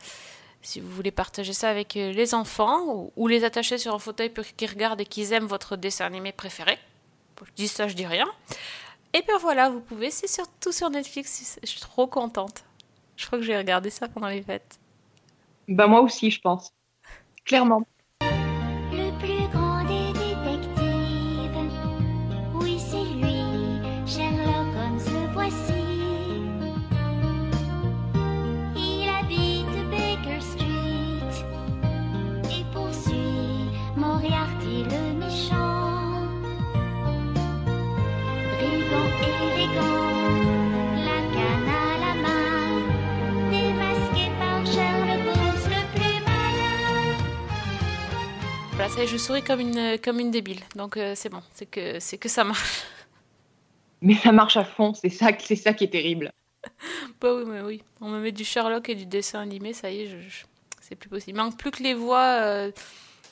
si vous voulez partager ça avec les enfants ou, ou les attacher sur un fauteuil pour qu'ils regardent et qu'ils aiment votre dessin animé préféré, je dis ça, je dis rien. Et bien voilà, vous pouvez, c'est surtout sur Netflix, je suis trop contente. Je crois que j'ai regardé ça pendant les fêtes. Bah moi aussi, je pense. Clairement. Voilà, ça y est, je souris comme une, comme une débile. Donc euh, c'est bon, c'est que, c'est que ça marche. <laughs> Mais ça marche à fond, c'est ça, c'est ça qui est terrible. <laughs> Bah oui, mais oui. On me met du Sherlock et du dessin animé, ça y est, je, je- c'est plus possible. Il manque plus que les voix, euh,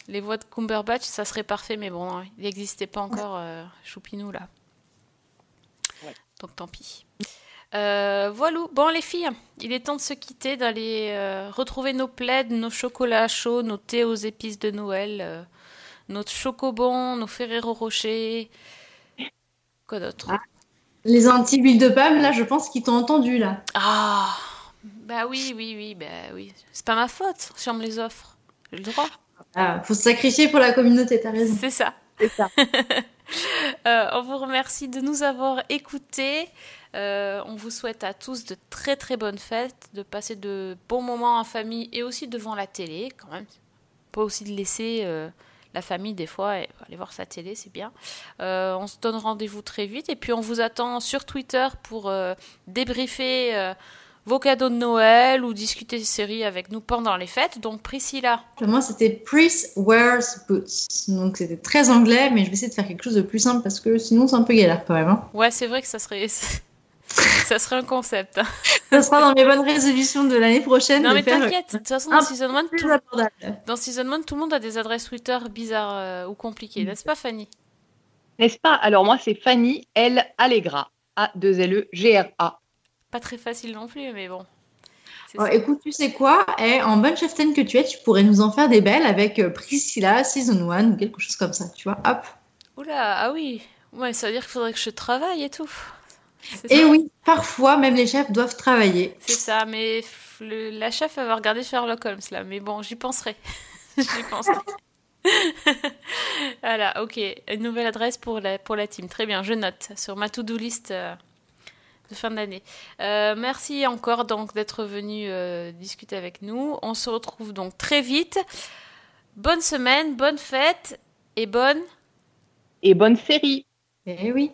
les voix de Cumberbatch, ça serait parfait, mais bon, non, il n'existait pas encore euh, Choupinou là. Donc tant pis. Euh, voilà. Bon les filles, il est temps de se quitter, d'aller euh, retrouver nos plaids, nos chocolats chauds, nos thés aux épices de Noël, euh, notre chocobon, nos Ferrero Rocher. Quoi d'autre? Les anti-huiles de palme, là, je pense qu'ils t'ont entendu, là. Ah, bah oui, oui, oui, bah oui. C'est pas ma faute si on me les offre. J'ai le droit. Ah, faut se sacrifier pour la communauté, t'as raison. C'est ça. C'est ça. <laughs> Euh, on vous remercie de nous avoir écoutés. Euh, on vous souhaite à tous de très très bonnes fêtes, de passer de bons moments en famille et aussi devant la télé quand même. Pas aussi de laisser euh, la famille des fois et aller voir sa télé, c'est bien. Euh, on se donne rendez-vous très vite et puis on vous attend sur Twitter pour débriefer vos cadeaux de Noël ou discuter des séries avec nous pendant les fêtes. Donc Priscilla, Moi, c'était Pris Wears Boots. Donc, c'était très anglais, mais je vais essayer de faire quelque chose de plus simple parce que sinon, c'est un peu galère quand même. hein. ouais c'est vrai que ça serait... <laughs> ça serait un concept. hein. Ça sera dans mes bonnes résolutions de l'année prochaine. Non de mais faire t'inquiète, de toute façon dans Season 1, plus tout... dans Season 1, tout le monde a des adresses Twitter bizarres euh, ou compliquées, n'est-ce pas Fanny? N'est-ce pas? Alors moi, c'est Fanny L. Allegra. A-2-L-E-G-R-A. Pas très facile non plus, mais bon. Ça. écoute, tu sais quoi? Eh, En bonne cheftaine que tu es, tu pourrais nous en faire des belles avec euh, Priscilla, Season 1 ou quelque chose comme ça, tu vois. Hop. Oula, ah oui. Ouais, ça veut dire qu'il faudrait que je travaille et tout. Et ça. oui, parfois, même les chefs doivent travailler. C'est ça, mais le- la chef elle va regarder Sherlock Holmes là, mais bon, j'y penserai. <laughs> j'y penserai. <laughs> voilà, ok. Une nouvelle adresse pour la, pour la team. Très bien, je note sur ma to-do list euh, de fin d'année. Euh, merci encore donc d'être venu euh, discuter avec nous. On se retrouve donc très vite. Bonne semaine, bonne fête et bonne. Et bonne série. Eh oui.